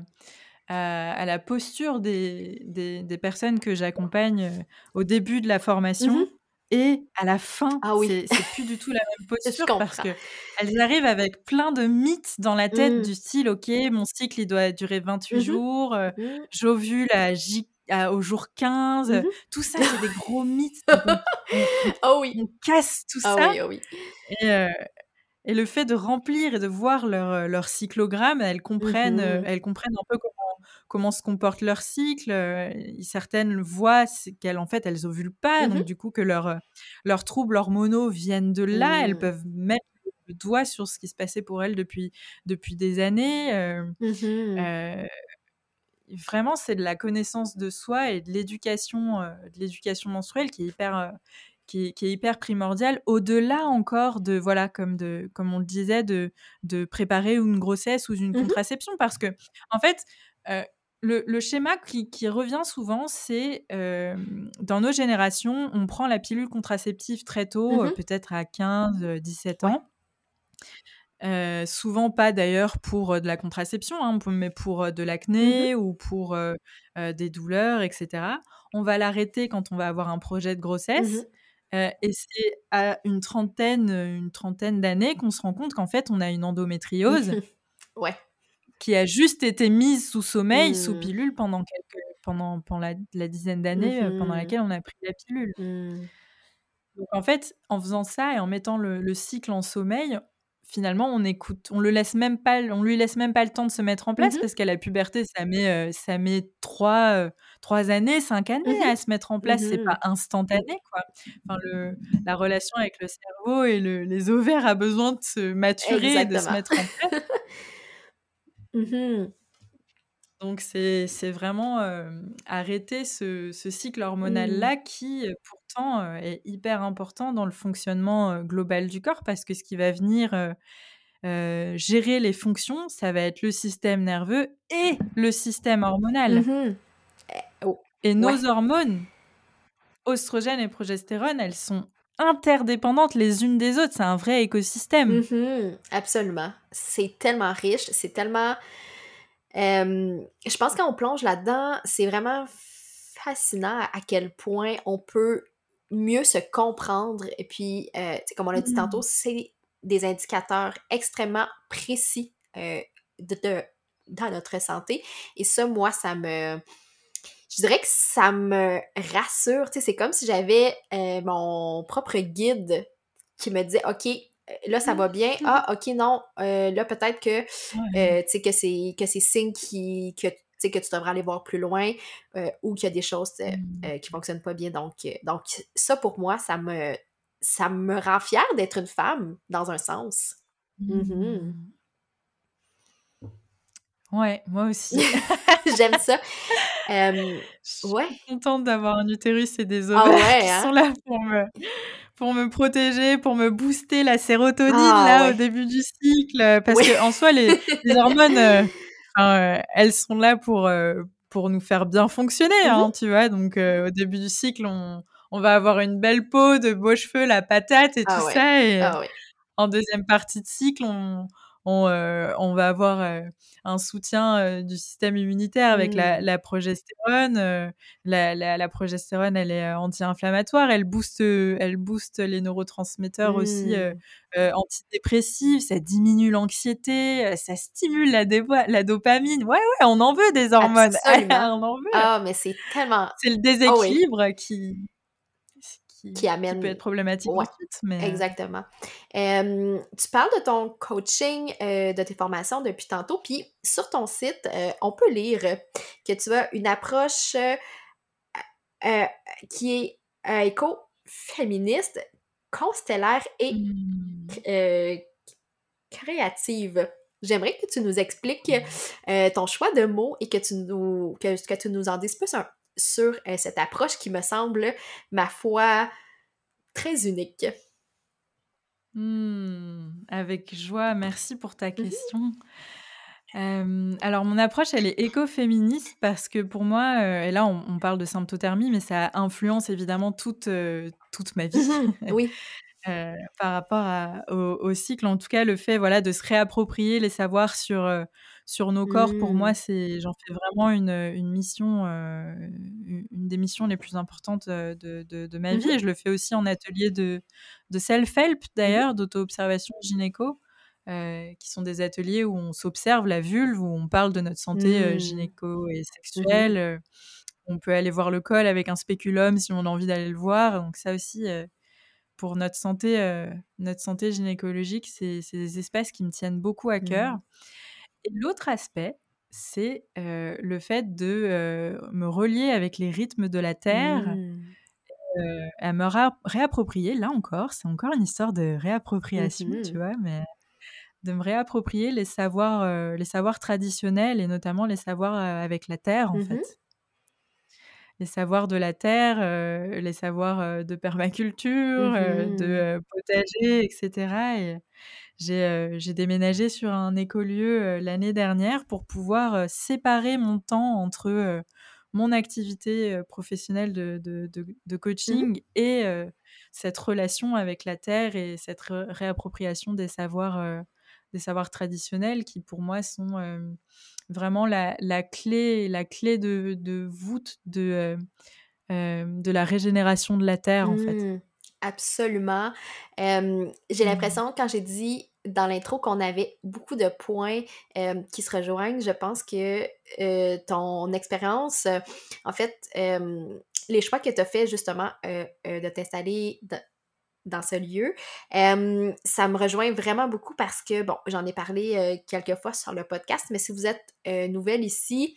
à la posture des des des personnes que j'accompagne, au début de la formation mmh et à la fin. Ah oui. C'est plus du tout la même posture parce qu'elles arrivent avec plein de mythes dans la tête Mmh. du style: «OK, mon cycle, il doit durer 28 Mmh jours, heu, Mmh. j'ovule à J à au jour 15, Mmh tout ça, c'est des gros mythes. Oh oui. on casse tout Ah ça oui, oh oui. et le fait de remplir et de voir leur, leur cyclogramme, elles comprennent, elles comprennent un peu comment comment se comporte leur cycle, heu, certaines voient qu'elles en fait, elles ovulent pas, donc Mmh du coup que leurs, leurs troubles hormonaux viennent de là. Elles Mmh. peuvent mettre le doigt sur ce qui se passait pour elles depuis depuis des années, heu Mmh vraiment, c'est de la connaissance de soi et de l'éducation, de l'éducation menstruelle qui est hyper, qui est qui est hyper primordiale. Au-delà encore de voilà, comme de comme on le disait, de de préparer une grossesse ou une Mmh contraception parce que en fait, le le schéma qui qui revient souvent, c'est, hem, dans nos générations, on prend la pilule contraceptive très tôt, heu, Mmh peut-être à 15-17 Ouais. ans. Heu, souvent pas d'ailleurs pour, de la contraception, hein, mais pour, de Mmh l'acné ou pour, des douleurs et cetera. On va l'arrêter quand on va avoir un projet de Mmh grossesse, et c'est à une trentaine, une trentaine d'années qu'on se rend compte qu'en fait, on a une endométriose Ouais. Qui a juste été mise sous sommeil, sous Mmh. pilule pendant quelques pendant pendant la la dizaine d'années, heu, pendant Mmh laquelle on a pris la pilule. Mmh. Donc en fait, en faisant ça et en mettant le le cycle en sommeil, finalement, on écoute on le laisse même pas on lui laisse même pas le temps de se mettre en place parce qu'à la puberté, ça met, heu, ça met 3 heu, 3 années, 5 années à se mettre en place. C'est pas instantané, quoi. Enfin, le la relation avec le cerveau et le les ovaires a besoin de se maturer et de se mettre en place. Mmh Donc c'est c'est vraiment, hem, arrêter ce ce cycle Mmh. hormonal-là qui, heu, pourtant, heu, est hyper important dans le fonctionnement, global du corps parce que ce qui va venir, gérer les fonctions, ça va être le système nerveux et le système hormonal Mmh oh, et ouais. nos hormones, oestrogènes et progestérone, elles sont interdépendantes les unes des autres. C'est un vrai écosystème. Mmh Absolument. C'est tellement riche, c'est tellement hem, je pense quand on plonge là-dedans, c'est vraiment fascinant à quel point on peut mieux se comprendre et puis, sais, comme on l'a dit tantôt, Mmh. c'est des indicateurs extrêmement précis, heu, de de dans notre santé et ça, moi, ça me je dirais que ça me rassure, tu sais, c'est comme si j'avais, heu, mon propre guide qui me disait: «OK, heu, là, ça va bien. Ah, OK, non, heu, là, peut-être que, tu sais, que c'est que c'est signe qui que, tu sais, que tu devrais aller voir plus loin, ou qu'il y a des choses, heu, qui fonctionnent pas bien». Donc donc ça, pour moi, ça me ça me rend fière d'être une femme, dans un sens. Mmh Mmh. Ouais, moi aussi. J'aime ça. Je ouais. suis contente d'avoir un utérus et des Ah ovaires ouais, qui sont hein? là pour me pour me protéger, pour me booster la sérotonine Ah là au début du cycle, heu, parce Oui. qu'en soi les les hormones, enfin, heu, elles sont là pour, pour nous faire bien fonctionner, Mmh hein, tu vois? Donc au début du cycle, on on va avoir une belle peau, de beaux cheveux, la patate et tout Ah ouais. ça et Ah ouais. en deuxième partie de cycle, on on, heu, on va avoir, heu, un soutien, heu, du système immunitaire avec la Mmh. la progestérone, la la la progestérone, elle est, anti-inflammatoire, elle booste, elle booste les neurotransmetteurs aussi, Mmh. heu, antidépressifs, ça diminue l'anxiété, ça stimule la dopamine. Ouais, ouais, on en veut des hormones, on en veut. Ah, mais c'est tellement C'est le ah oui, déséquilibre qui qui qui qui peut amène être problématique ouais, ensuite, mais heu exactement. Tu parles de ton coaching, de tes formations depuis tantôt, puis sur ton site, on peut lire que tu as une approche, heu heu, qui est, écoféministe, constellaire et mmh. créative. J'aimerais que tu nous expliques, heu, ton choix de mots et que tu nous que que tu nous en dises plus un sur, heu, cette approche qui me semble, ma foi, très unique. Mmh, avec joie, merci pour ta Mmh mh. question. Hem, alors mon approche, elle est écoféministe parce que pour moi, heu et là on on parle de symptothermie, mais ça influence évidemment toute, toute ma vie. Mmh Oui. par rapport au, cycle. En tout cas, le fait voilà, de se réapproprier les savoirs sur, sur nos corps, pour moi, mmh. c'est j'en fais vraiment une, une mission, une des missions les plus importantes de, de, ma mmh vie. Et je le fais aussi en atelier de, de self-help, mmh d'ailleurs, d'auto-observation gynéco. qui sont des ateliers où on s'observe la vulve, où on parle de notre santé gynéco et sexuelle. On peut aller voir le col avec un spéculum si on a envie d'aller le voir. Donc ça aussi, pour notre santé, notre santé gynécologique, c'est des espaces qui me tiennent beaucoup à cœur. Et l'autre aspect, c'est le fait de me relier avec les rythmes de la Terre, mmh. à me réapproprier, là encore, c'est encore une histoire de réappropriation, tu mmh vois, mais de me réapproprier les savoirs, les savoirs traditionnels et notamment les savoirs avec la Terre, en mmh fait les savoirs de la terre, les savoirs de permaculture, de mmh potager, etc. Et j'ai déménagé sur un écolieu l'année dernière pour pouvoir séparer mon temps entre mon activité professionnelle de, de, de, de mmh coaching et cette relation avec la terre et cette réappropriation des savoirs, des savoirs traditionnels qui pour moi sont vraiment la, la, clé, la clé de, voûte de, de la régénération de la terre en fait. Absolument. j'ai mmh. l'impression quand j'ai dit dans l'intro qu'on avait beaucoup de points qui se rejoignent. Je pense que ton expérience, en fait, les choix que tu as fait justement de t'installer dans ce lieu. ça me rejoint vraiment beaucoup parce que, bon, j'en ai parlé quelques fois sur le podcast, mais si vous êtes nouvelle ici,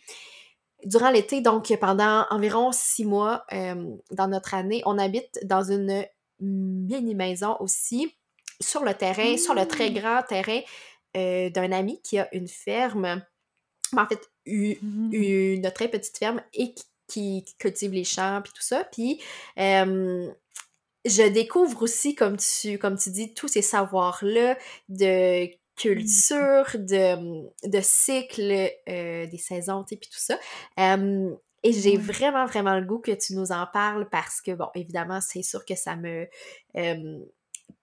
durant l'été, donc pendant environ six mois dans notre année, on habite dans une mini-maison aussi, sur le terrain, sur le très mmh. grand terrain d'un ami qui a une ferme, en fait, mmh. une, très petite ferme et qui, cultive les champs puis tout ça. Puis je découvre aussi, comme tu, comme tu dis, tous ces savoirs-là de culture, de, de cycle euh, des saisons, et puis tout ça. Et j'ai vraiment, vraiment le goût que tu nous en parles parce que, bon, évidemment, c'est sûr que ça me...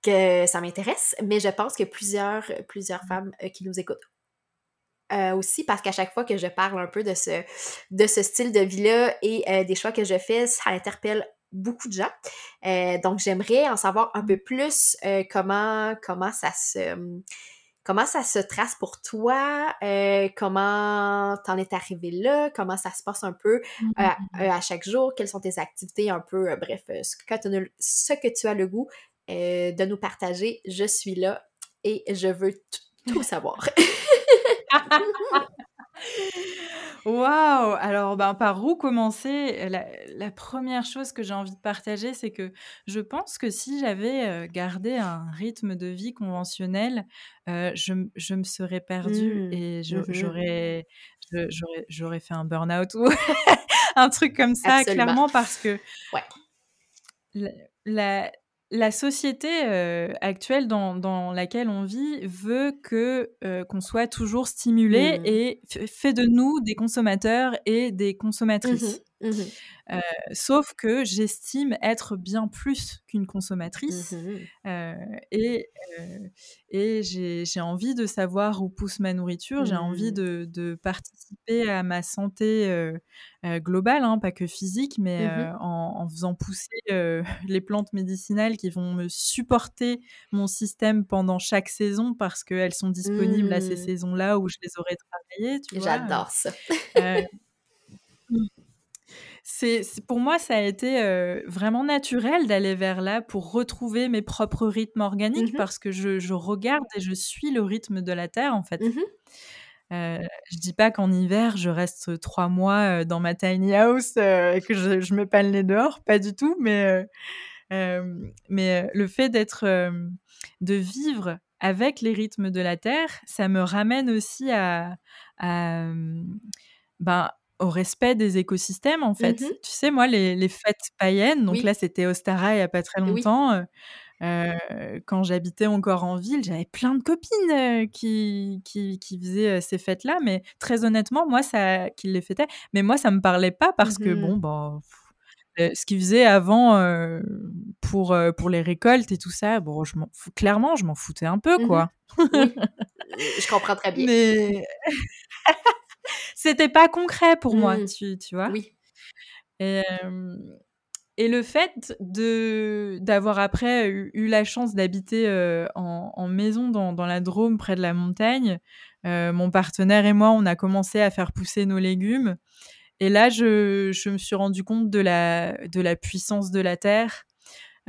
que ça m'intéresse, mais je pense que plusieurs, plusieurs femmes euh, qui nous écoutent euh, aussi parce qu'à chaque fois que je parle un peu de ce, de ce style de vie-là et des choix que je fais, ça interpelle beaucoup de gens. Euh, donc, j'aimerais en savoir un peu plus euh, comment, comment ça se comment ça se trace pour toi, euh, comment t'en es arrivé là, comment ça se passe un peu mmh à chaque jour, quelles sont tes activités, un peu, bref, ce que, ce que tu as le goût de nous partager, je suis là et je veux tout savoir. Waouh! Alors, ben, par où commencer? La première chose que j'ai envie de partager, c'est que je pense que si j'avais, gardé un rythme de vie conventionnel, je me serais perdue mmh. et mmh j'aurais j'aurais fait un burn-out ou un truc comme ça, clairement, parce que Ouais. la la société actuelle dans, laquelle on vit veut que qu'on soit toujours stimulé mmh. et fait de nous des consommateurs et des consommatrices. Mmh mmh sauf que j'estime être bien plus qu'une consommatrice. Et, et j'ai envie de savoir où pousse ma nourriture, j'ai envie de, de, participer à ma santé globale, hein, pas que physique, mais en, en, faisant pousser les plantes médicinales qui vont me supporter mon système pendant chaque saison parce qu'elles sont disponibles à ces saisons-là où je les aurais travaillées. J'adore ça c'est pour moi, ça a été vraiment naturel d'aller vers là pour retrouver mes propres rythmes organiques mmh parce que je, regarde et je suis le rythme de la Terre, en fait. Mmh je dis pas qu'en hiver, je reste trois mois dans ma tiny house et que je, je mets pas le nez dehors, pas du tout, mais, mais le fait d'être, de vivre avec les rythmes de la Terre, ça me ramène aussi à, à ben, au respect des écosystèmes, en fait. Mmh tu sais, moi, les, fêtes païennes, donc là, c'était Ostara il n'y a pas très longtemps. Quand j'habitais encore en ville, j'avais plein de copines qui, qui, qui, faisaient ces fêtes-là, mais très honnêtement, moi, ça, qui les fêtaient, mais moi, ça me parlait pas parce que, bon, bah, ce qu'ils faisaient avant, pour, pour les récoltes et tout ça, bon, je m'en clairement, je m'en foutais un peu, mmh quoi. Oui, je comprends très bien. Mais c'était pas concret pour moi, Mmh. tu tu vois? Oui. Et et le fait de d'avoir après eu la chance d'habiter, en en maison dans dans la Drôme, près de la montagne, mon partenaire et moi, on a commencé à faire pousser nos légumes. Et là, je je me suis rendu compte de la de la puissance de la terre,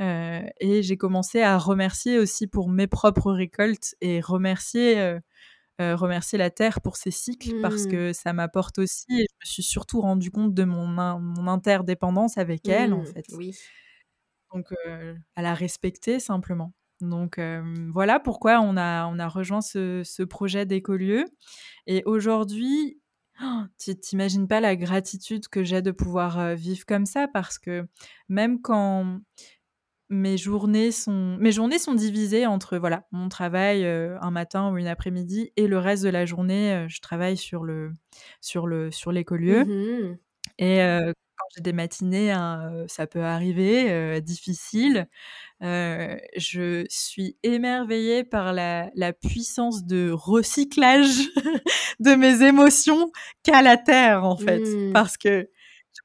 heu et j'ai commencé à remercier aussi pour mes propres récoltes et remercier, heu, remercier la terre pour ses cycles parce Mmh. que ça m'apporte aussi et je me suis surtout rendu compte de mon in mon interdépendance avec elle, en Mmh. fait. Oui. Donc heu, à la respecter simplement. Donc hem, voilà pourquoi on a on a rejoint ce ce projet d'écolieu et aujourd'hui, tu t'imagines pas la gratitude que j'ai de pouvoir, vivre comme ça parce que même quand mes journées sont mes journées sont divisées entre, voilà, mon travail, heu, un matin ou une après-midi et le reste de la journée, heu, je travaille sur le sur le sur l'écolieu Mmh et heu, quand j'ai des matinées, hein, ça peut arriver, heu, je suis émerveillée par la la puissance de recyclage de mes émotions qu'a la terre, en fait. Mmh. Parce que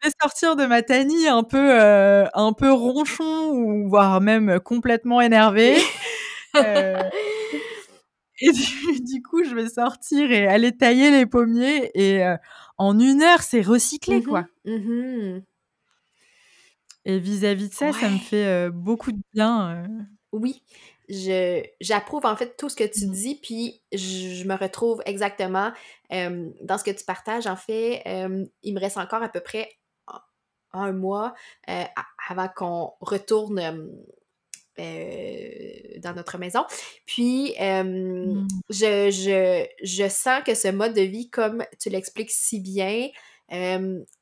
je vais sortir de ma tanie un peu, heu, un peu ronchon ou voire même complètement énervée, heu et du du coup, je vais sortir et aller tailler les pommiers et heu, en 1 heure, c'est recyclé, Mmh quoi. mh. Mmh Et vis-à-vis de ça, ça me fait, beaucoup de bien, Oui, je j'approuve en fait tout ce que tu mmh. dis, puis je je me retrouve exactement, dans ce que tu partages. En fait, il me reste encore à peu près un 1 mois, heu, a avant qu'on retourne, hem, heu, dans notre maison. Puis, je je je sens que ce mode de vie, comme tu l'expliques si bien,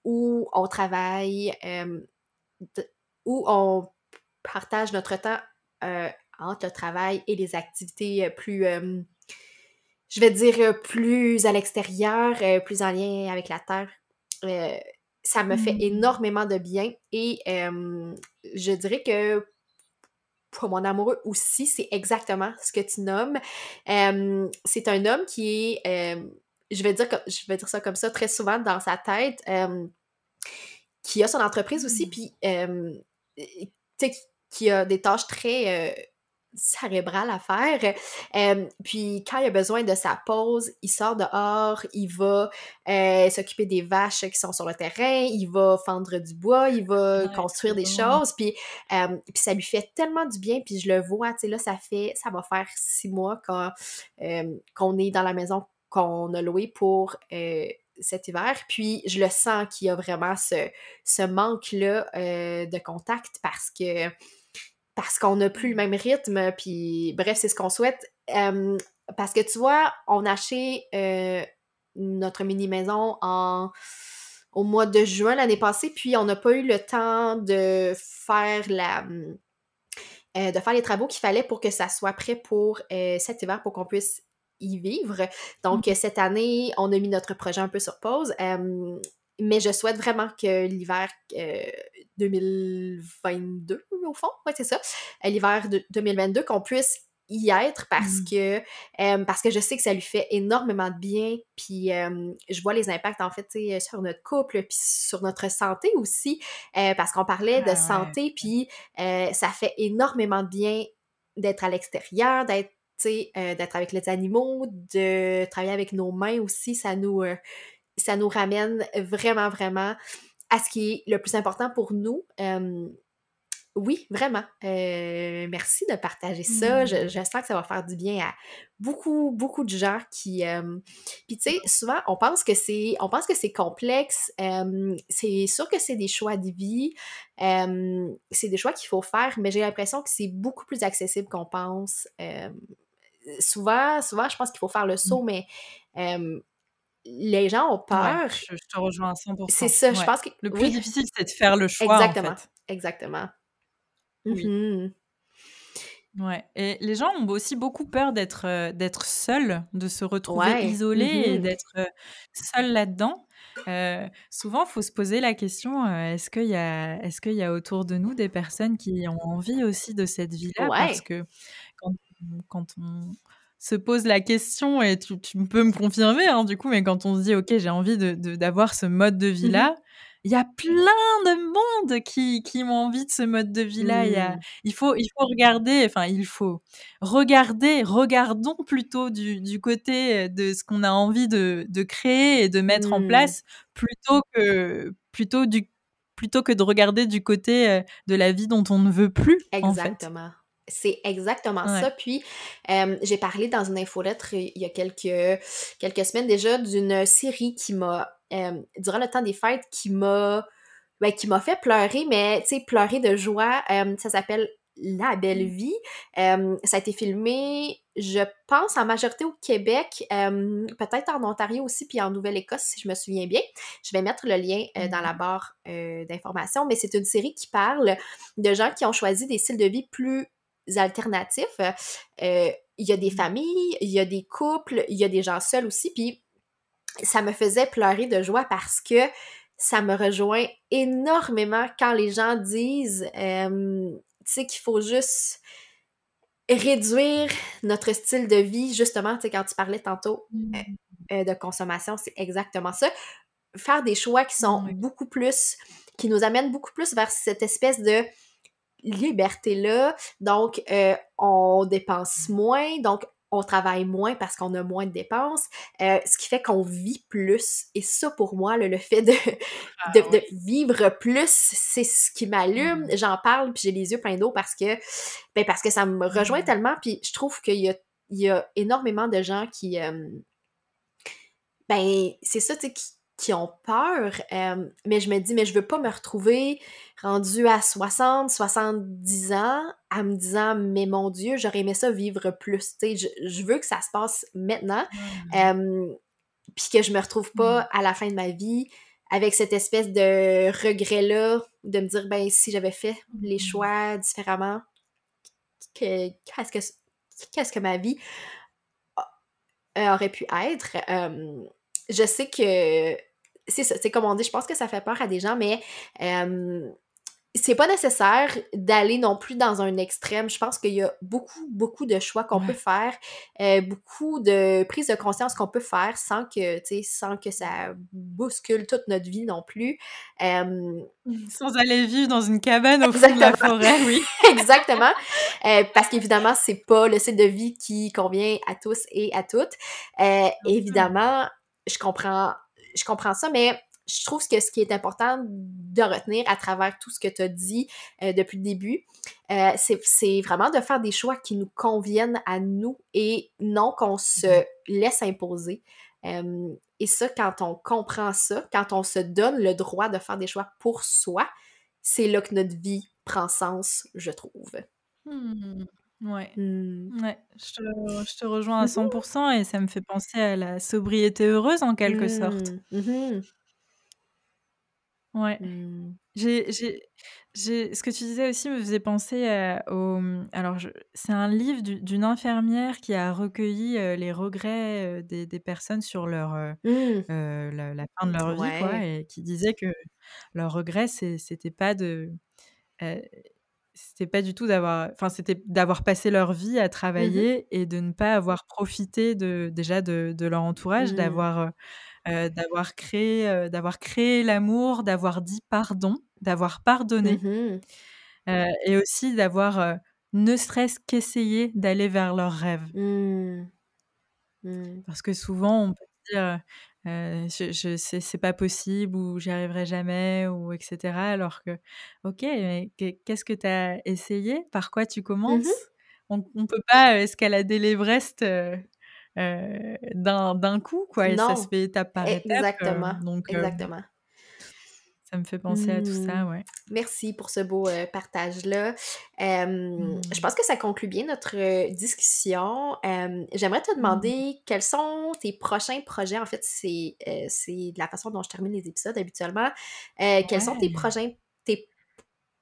où on travaille, où on partage notre temps, entre le travail et les activités, plus, je vais dire, plus à l'extérieur, plus en lien avec la terre. Ça me fait Mmh. énormément de bien et je dirais que pour mon amoureux aussi, c'est exactement ce que tu nommes. C'est un homme qui est, je vais dire je vais dire ça comme ça, très souvent dans sa tête, qui a son entreprise aussi, Mmh. puis, qui a des tâches très, heu, cérébrales à faire. Hem, puis quand il a besoin de sa pause, il sort dehors, il va, heu, s'occuper des vaches qui sont sur le terrain, il va fendre du bois, il va construire des choses, puis, hem, puis ça lui fait tellement du bien, puis je le vois, tu sais, là, ça fait ça va faire 6 mois qu'on est dans la maison qu'on a louée pour, cet hiver, puis je le sens qu'il y a vraiment ce ce manque-là, de contact parce que parce qu'on n'a plus le même rythme, puis bref, c'est ce qu'on souhaite. Parce que tu vois, on a acheté, heu, notre mini maison en au mois de juin l'année passée, puis on n'a pas eu le temps de faire la, heu, de faire les travaux qu'il fallait pour que ça soit prêt pour, heu, cet hiver, pour qu'on puisse y vivre. Donc, Mmh. cette année, on a mis notre projet un peu sur pause, mais je souhaite vraiment que l'hiver, heu, 2022 au fond, ouais, c'est ça, heu, l'hiver de 2022, qu'on puisse y être parce Mmh. que, hem, parce que je sais que ça lui fait énormément de bien, puis, je vois les impacts en fait, sur notre couple, puis sur notre santé aussi, parce qu'on parlait de Ah ouais. santé, puis, ça fait énormément de bien d'être à l'extérieur, d'être d'être avec les animaux, de travailler avec nos mains aussi, ça nous, ça nous ramène vraiment, vraiment à ce qui est le plus important pour nous. Hem, oui, vraiment. Heu, merci de partager ça. Mmh. je sens que ça va faire du bien à beaucoup, beaucoup de gens qui, hem puis tu sais, souvent, on pense que c'est on pense que c'est complexe. C'est sûr que c'est des choix de vie. C'est des choix qu'il faut faire, mais j'ai l'impression que c'est beaucoup plus accessible qu'on pense. Souvent souvent, je pense qu'il faut faire le Mmh. saut, mais, hem, les gens ont Ouais, peur. je je te rejoins à C'est 100 ça, je pense que Le plus oui, difficile, c'est de faire le choix, en exactement, fait. exactement. Oui. Mmh Ouais et les gens ont aussi beaucoup peur d'être, d'être seuls, de se retrouver isolés et Mmh d'être, heu, seuls là-dedans. souvent, il faut se poser la question, est-ce qu'il y a est-ce qu'il y a autour de nous des personnes qui ont envie aussi de cette vie-là? Parce que quand quand on se pose la question et tu tu peux me confirmer, hein, du coup, mais quand on se dit: «OK, j'ai envie de d'avoir ce mode de mmh vie-là», il y a plein de monde qui qui ont envie de ce mode de vie-là. Il y a Mmh. il faut il faut regarder, enfin, il faut regarder regardons plutôt du du côté, de ce qu'on a envie de de créer et de mettre en Mmh. place plutôt que plutôt du plutôt que de regarder du côté, de la vie dont on ne veut plus, en fait. C'est exactement Ouais. ça. Puis, hem, j'ai parlé dans une infolettre il y a quelques quelques semaines déjà d'une série qui m'a, hem, durant le temps des fêtes, qui m'a ben, qui m'a fait pleurer, mais tu sais, pleurer de joie. Ça s'appelle La belle Mmh. vie. Ça a été filmé, je pense, en majorité au Québec, peut-être en Ontario aussi, puis en Nouvelle-Écosse, si je me souviens bien. Je vais mettre le lien, dans la Mmh barre, heu, d'informations, mais c'est une série qui parle de gens qui ont choisi des styles de vie plus alternatifs. Euh, il y a des Mmh. familles, il y a des couples, il y a des gens seuls aussi, puis ça me faisait pleurer de joie parce que ça me rejoint énormément quand les gens disent, euh, tu sais, qu'il faut juste réduire notre style de vie, justement, tu sais, quand tu parlais tantôt euh, Mmh. euh, de consommation, c'est exactement ça. Faire des choix qui sont Ouais. beaucoup plus, qui nous amènent beaucoup plus vers cette espèce de liberté-là. Donc, euh, on dépense moins, donc on travaille moins parce qu'on a moins de dépenses, euh, ce qui fait qu'on vit plus. Et ça, pour moi, le, le fait de, Ah de, ouais. de vivre plus, c'est ce qui m'allume. Mmh. J'en parle, puis j'ai les yeux pleins d'eau parce que, ben parce que ça me rejoint Mmh. tellement, puis je trouve qu'il y a, il y a énormément de gens qui... euh, ben, c'est ça, tu sais, qui, qui ont peur, euh, mais je me dis, mais je veux pas me retrouver rendue à 60, 70 ans en me disant, mais mon Dieu, j'aurais aimé ça vivre plus, tu sais, je, je, veux que ça se passe maintenant, Mmh. euh, puis que je me retrouve pas Mmh. à la fin de ma vie avec cette espèce de regret-là, de me dire, ben, si j'avais fait les Mmh. choix différemment, que, qu'est-ce que, qu'est-ce que ma vie aurait pu être? Euh, je sais que c'est ça, c'est comme on dit, je pense que ça fait peur à des gens, mais euh, c'est pas nécessaire d'aller non plus dans un extrême. Je pense qu'il y a beaucoup, beaucoup de choix qu'on Ouais. peut faire, euh, beaucoup de prises de conscience qu'on peut faire sans que, sans que ça bouscule toute notre vie non plus. Euh, sans aller vivre dans une cabane au fond de la forêt, oui. Exactement. Euh, parce qu'évidemment, c'est pas le style de vie qui convient à tous et à toutes. Évidemment, je comprends je comprends ça, mais je trouve que ce qui est important de retenir à travers tout ce que tu as dit euh, depuis le début, euh, c'est vraiment de faire des choix qui nous conviennent à nous et non qu'on se laisse imposer. Euh, et ça, quand on comprend ça, quand on se donne le droit de faire des choix pour soi, c'est là que notre vie prend sens, je trouve. Mmh. Ouais. Mmh. Ouais, je te, je te rejoins à 100% et ça me fait penser à la sobriété heureuse en quelque mmh. sorte. Mmh. Ouais. Mmh. J'ai, j'ai, j'ai, ce que tu disais aussi me faisait penser à, au. Alors, je, c'est un livre du, d'une infirmière qui a recueilli les regrets des, des, personnes sur leur, mmh. la, la, fin de leur vie, quoi, et qui disait que leur regret, c'est, c'était pas de. C'était pas du tout d'avoir enfin c'était d'avoir passé leur vie à travailler mmh et de ne pas avoir profité de déjà de, de leur entourage mmh. d'avoir euh, d'avoir créé euh, d'avoir créé l'amour d'avoir dit pardon d'avoir pardonné mmh. euh, et aussi d'avoir ne serait-ce qu'essayé d'aller vers leurs rêves parce que souvent on peut dire euh, je, je c'est, c'est pas possible ou j'y arriverai jamais ou etc alors que ok mais qu'est-ce que tu as essayé? Par quoi tu commences? Mmh. on, on peut pas escalader l'Everest euh, euh, d'un, d'un coup quoi et ça se fait étape par étape exactement. donc exactement ça me fait penser mmh. à tout ça, ouais. Merci pour ce beau euh, partage-là. Euh, mmh. Je pense que ça conclut bien notre discussion. Euh, j'aimerais te demander mmh. quels sont tes prochains projets. En fait, c'est, de la façon dont je termine les épisodes habituellement. Ouais. Quels sont tes prochains, tes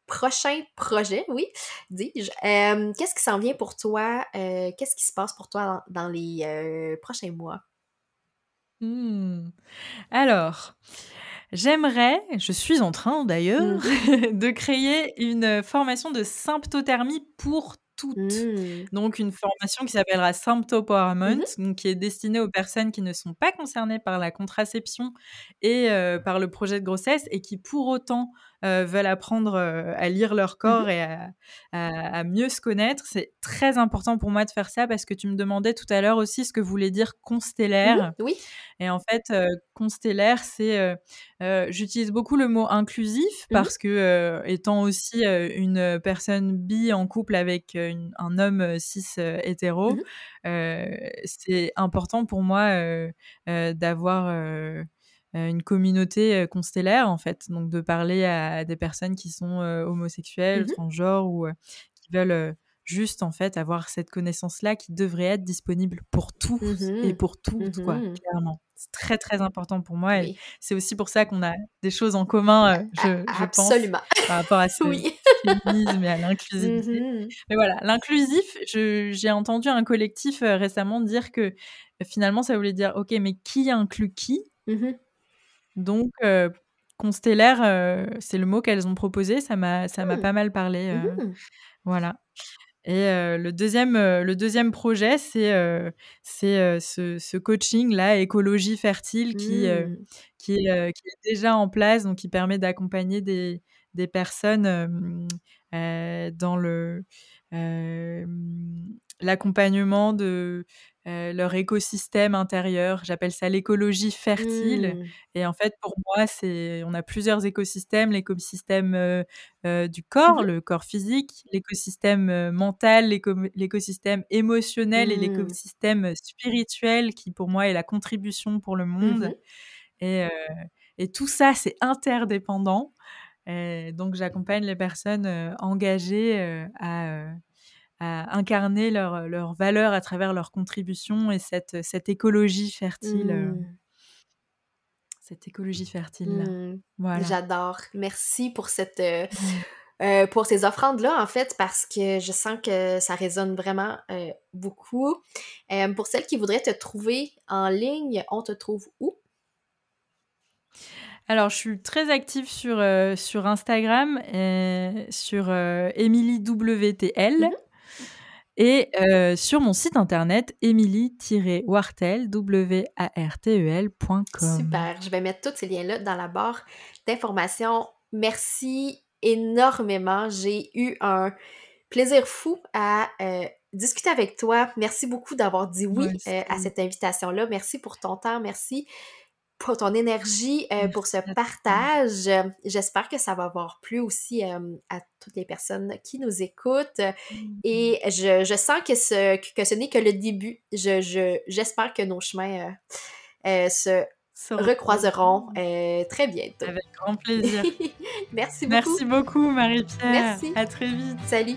prochains projets, oui, dis-je? qu'est-ce qui s'en vient pour toi? qu'est-ce qui se passe pour toi dans, dans les prochains mois? Mmh. Alors, j'aimerais, je suis en train d'ailleurs, mmh. de créer une formation de symptothermie pour toutes. Mmh. Donc une formation qui s'appellera Symptopowerment, mmh qui est destinée aux personnes qui ne sont pas concernées par la contraception et par le projet de grossesse et qui pour autant veulent apprendre à lire leur mmh corps et à, mieux se connaître. C'est très important pour moi de faire ça parce que tu me demandais tout à l'heure aussi ce que voulait dire constellaire. Oui. Et en fait, constellaire, c'est j'utilise beaucoup le mot inclusif parce que étant aussi une personne bi en couple avec un homme cis hétéro, c'est important pour moi d'avoir une communauté constellaire en fait, donc de parler à, des personnes qui sont homosexuelles, mmh transgenres ou qui veulent juste en fait avoir cette connaissance là qui devrait être disponible pour tous mmh et pour toutes quoi, clairement. C'est très très important pour moi et c'est aussi pour ça qu'on a des choses en commun, je, je pense, par rapport à ce féminisme et à l'inclusivité. Mais voilà, l'inclusif, j'ai entendu un collectif récemment dire que finalement ça voulait dire ok mais qui inclut qui donc, constellaire, c'est le mot qu'elles ont proposé. Ça m'a ça m'a mmh. pas mal parlé, mmh voilà et le deuxième le deuxième projet, c'est c'est ce ce coaching-là, Écologie fertile, qui, mmh. qui est déjà en place, donc qui permet d'accompagner des des personnes, dans le, l'accompagnement de leur écosystème intérieur. J'appelle ça l'écologie fertile. Mmh. Et en fait, pour moi, c'est on a plusieurs écosystèmes l'écosystème du corps, mmh le corps physique, l'écosystème mental, l'écosystème émotionnel et mmh. l'écosystème spirituel, qui pour moi est la contribution pour le monde. Et, et tout ça, c'est interdépendant. Et donc, j'accompagne les personnes engagées à à incarner leurs leur valeurs à travers leur contribution et cette, cette écologie fertile. Mmh. Cette écologie fertile. Mmh. Voilà. J'adore. Merci pour cette. Euh, euh, pour ces offrandes-là, en fait, parce que je sens que ça résonne vraiment euh, beaucoup. pour celles qui voudraient te trouver en ligne, on te trouve où? Alors, je suis très active sur, sur Instagram, et sur EmilyWTL et sur mon site internet emily-wartel.com. Super, je vais mettre tous ces liens-là dans la barre d'informations. Merci énormément. J'ai eu un plaisir fou à discuter avec toi. Merci beaucoup d'avoir dit oui à cette invitation-là. Merci pour ton temps. Merci pour ton énergie, euh, pour ce partage. J'espère que ça va avoir plu aussi euh, à toutes les personnes qui nous écoutent. Et je, je sens que ce, que ce n'est que le début. Je, je, j'espère que nos chemins euh, se recroiseront très bientôt. Avec grand plaisir. Merci beaucoup. Merci beaucoup, Marie-Pierre. Merci. À très vite. Salut.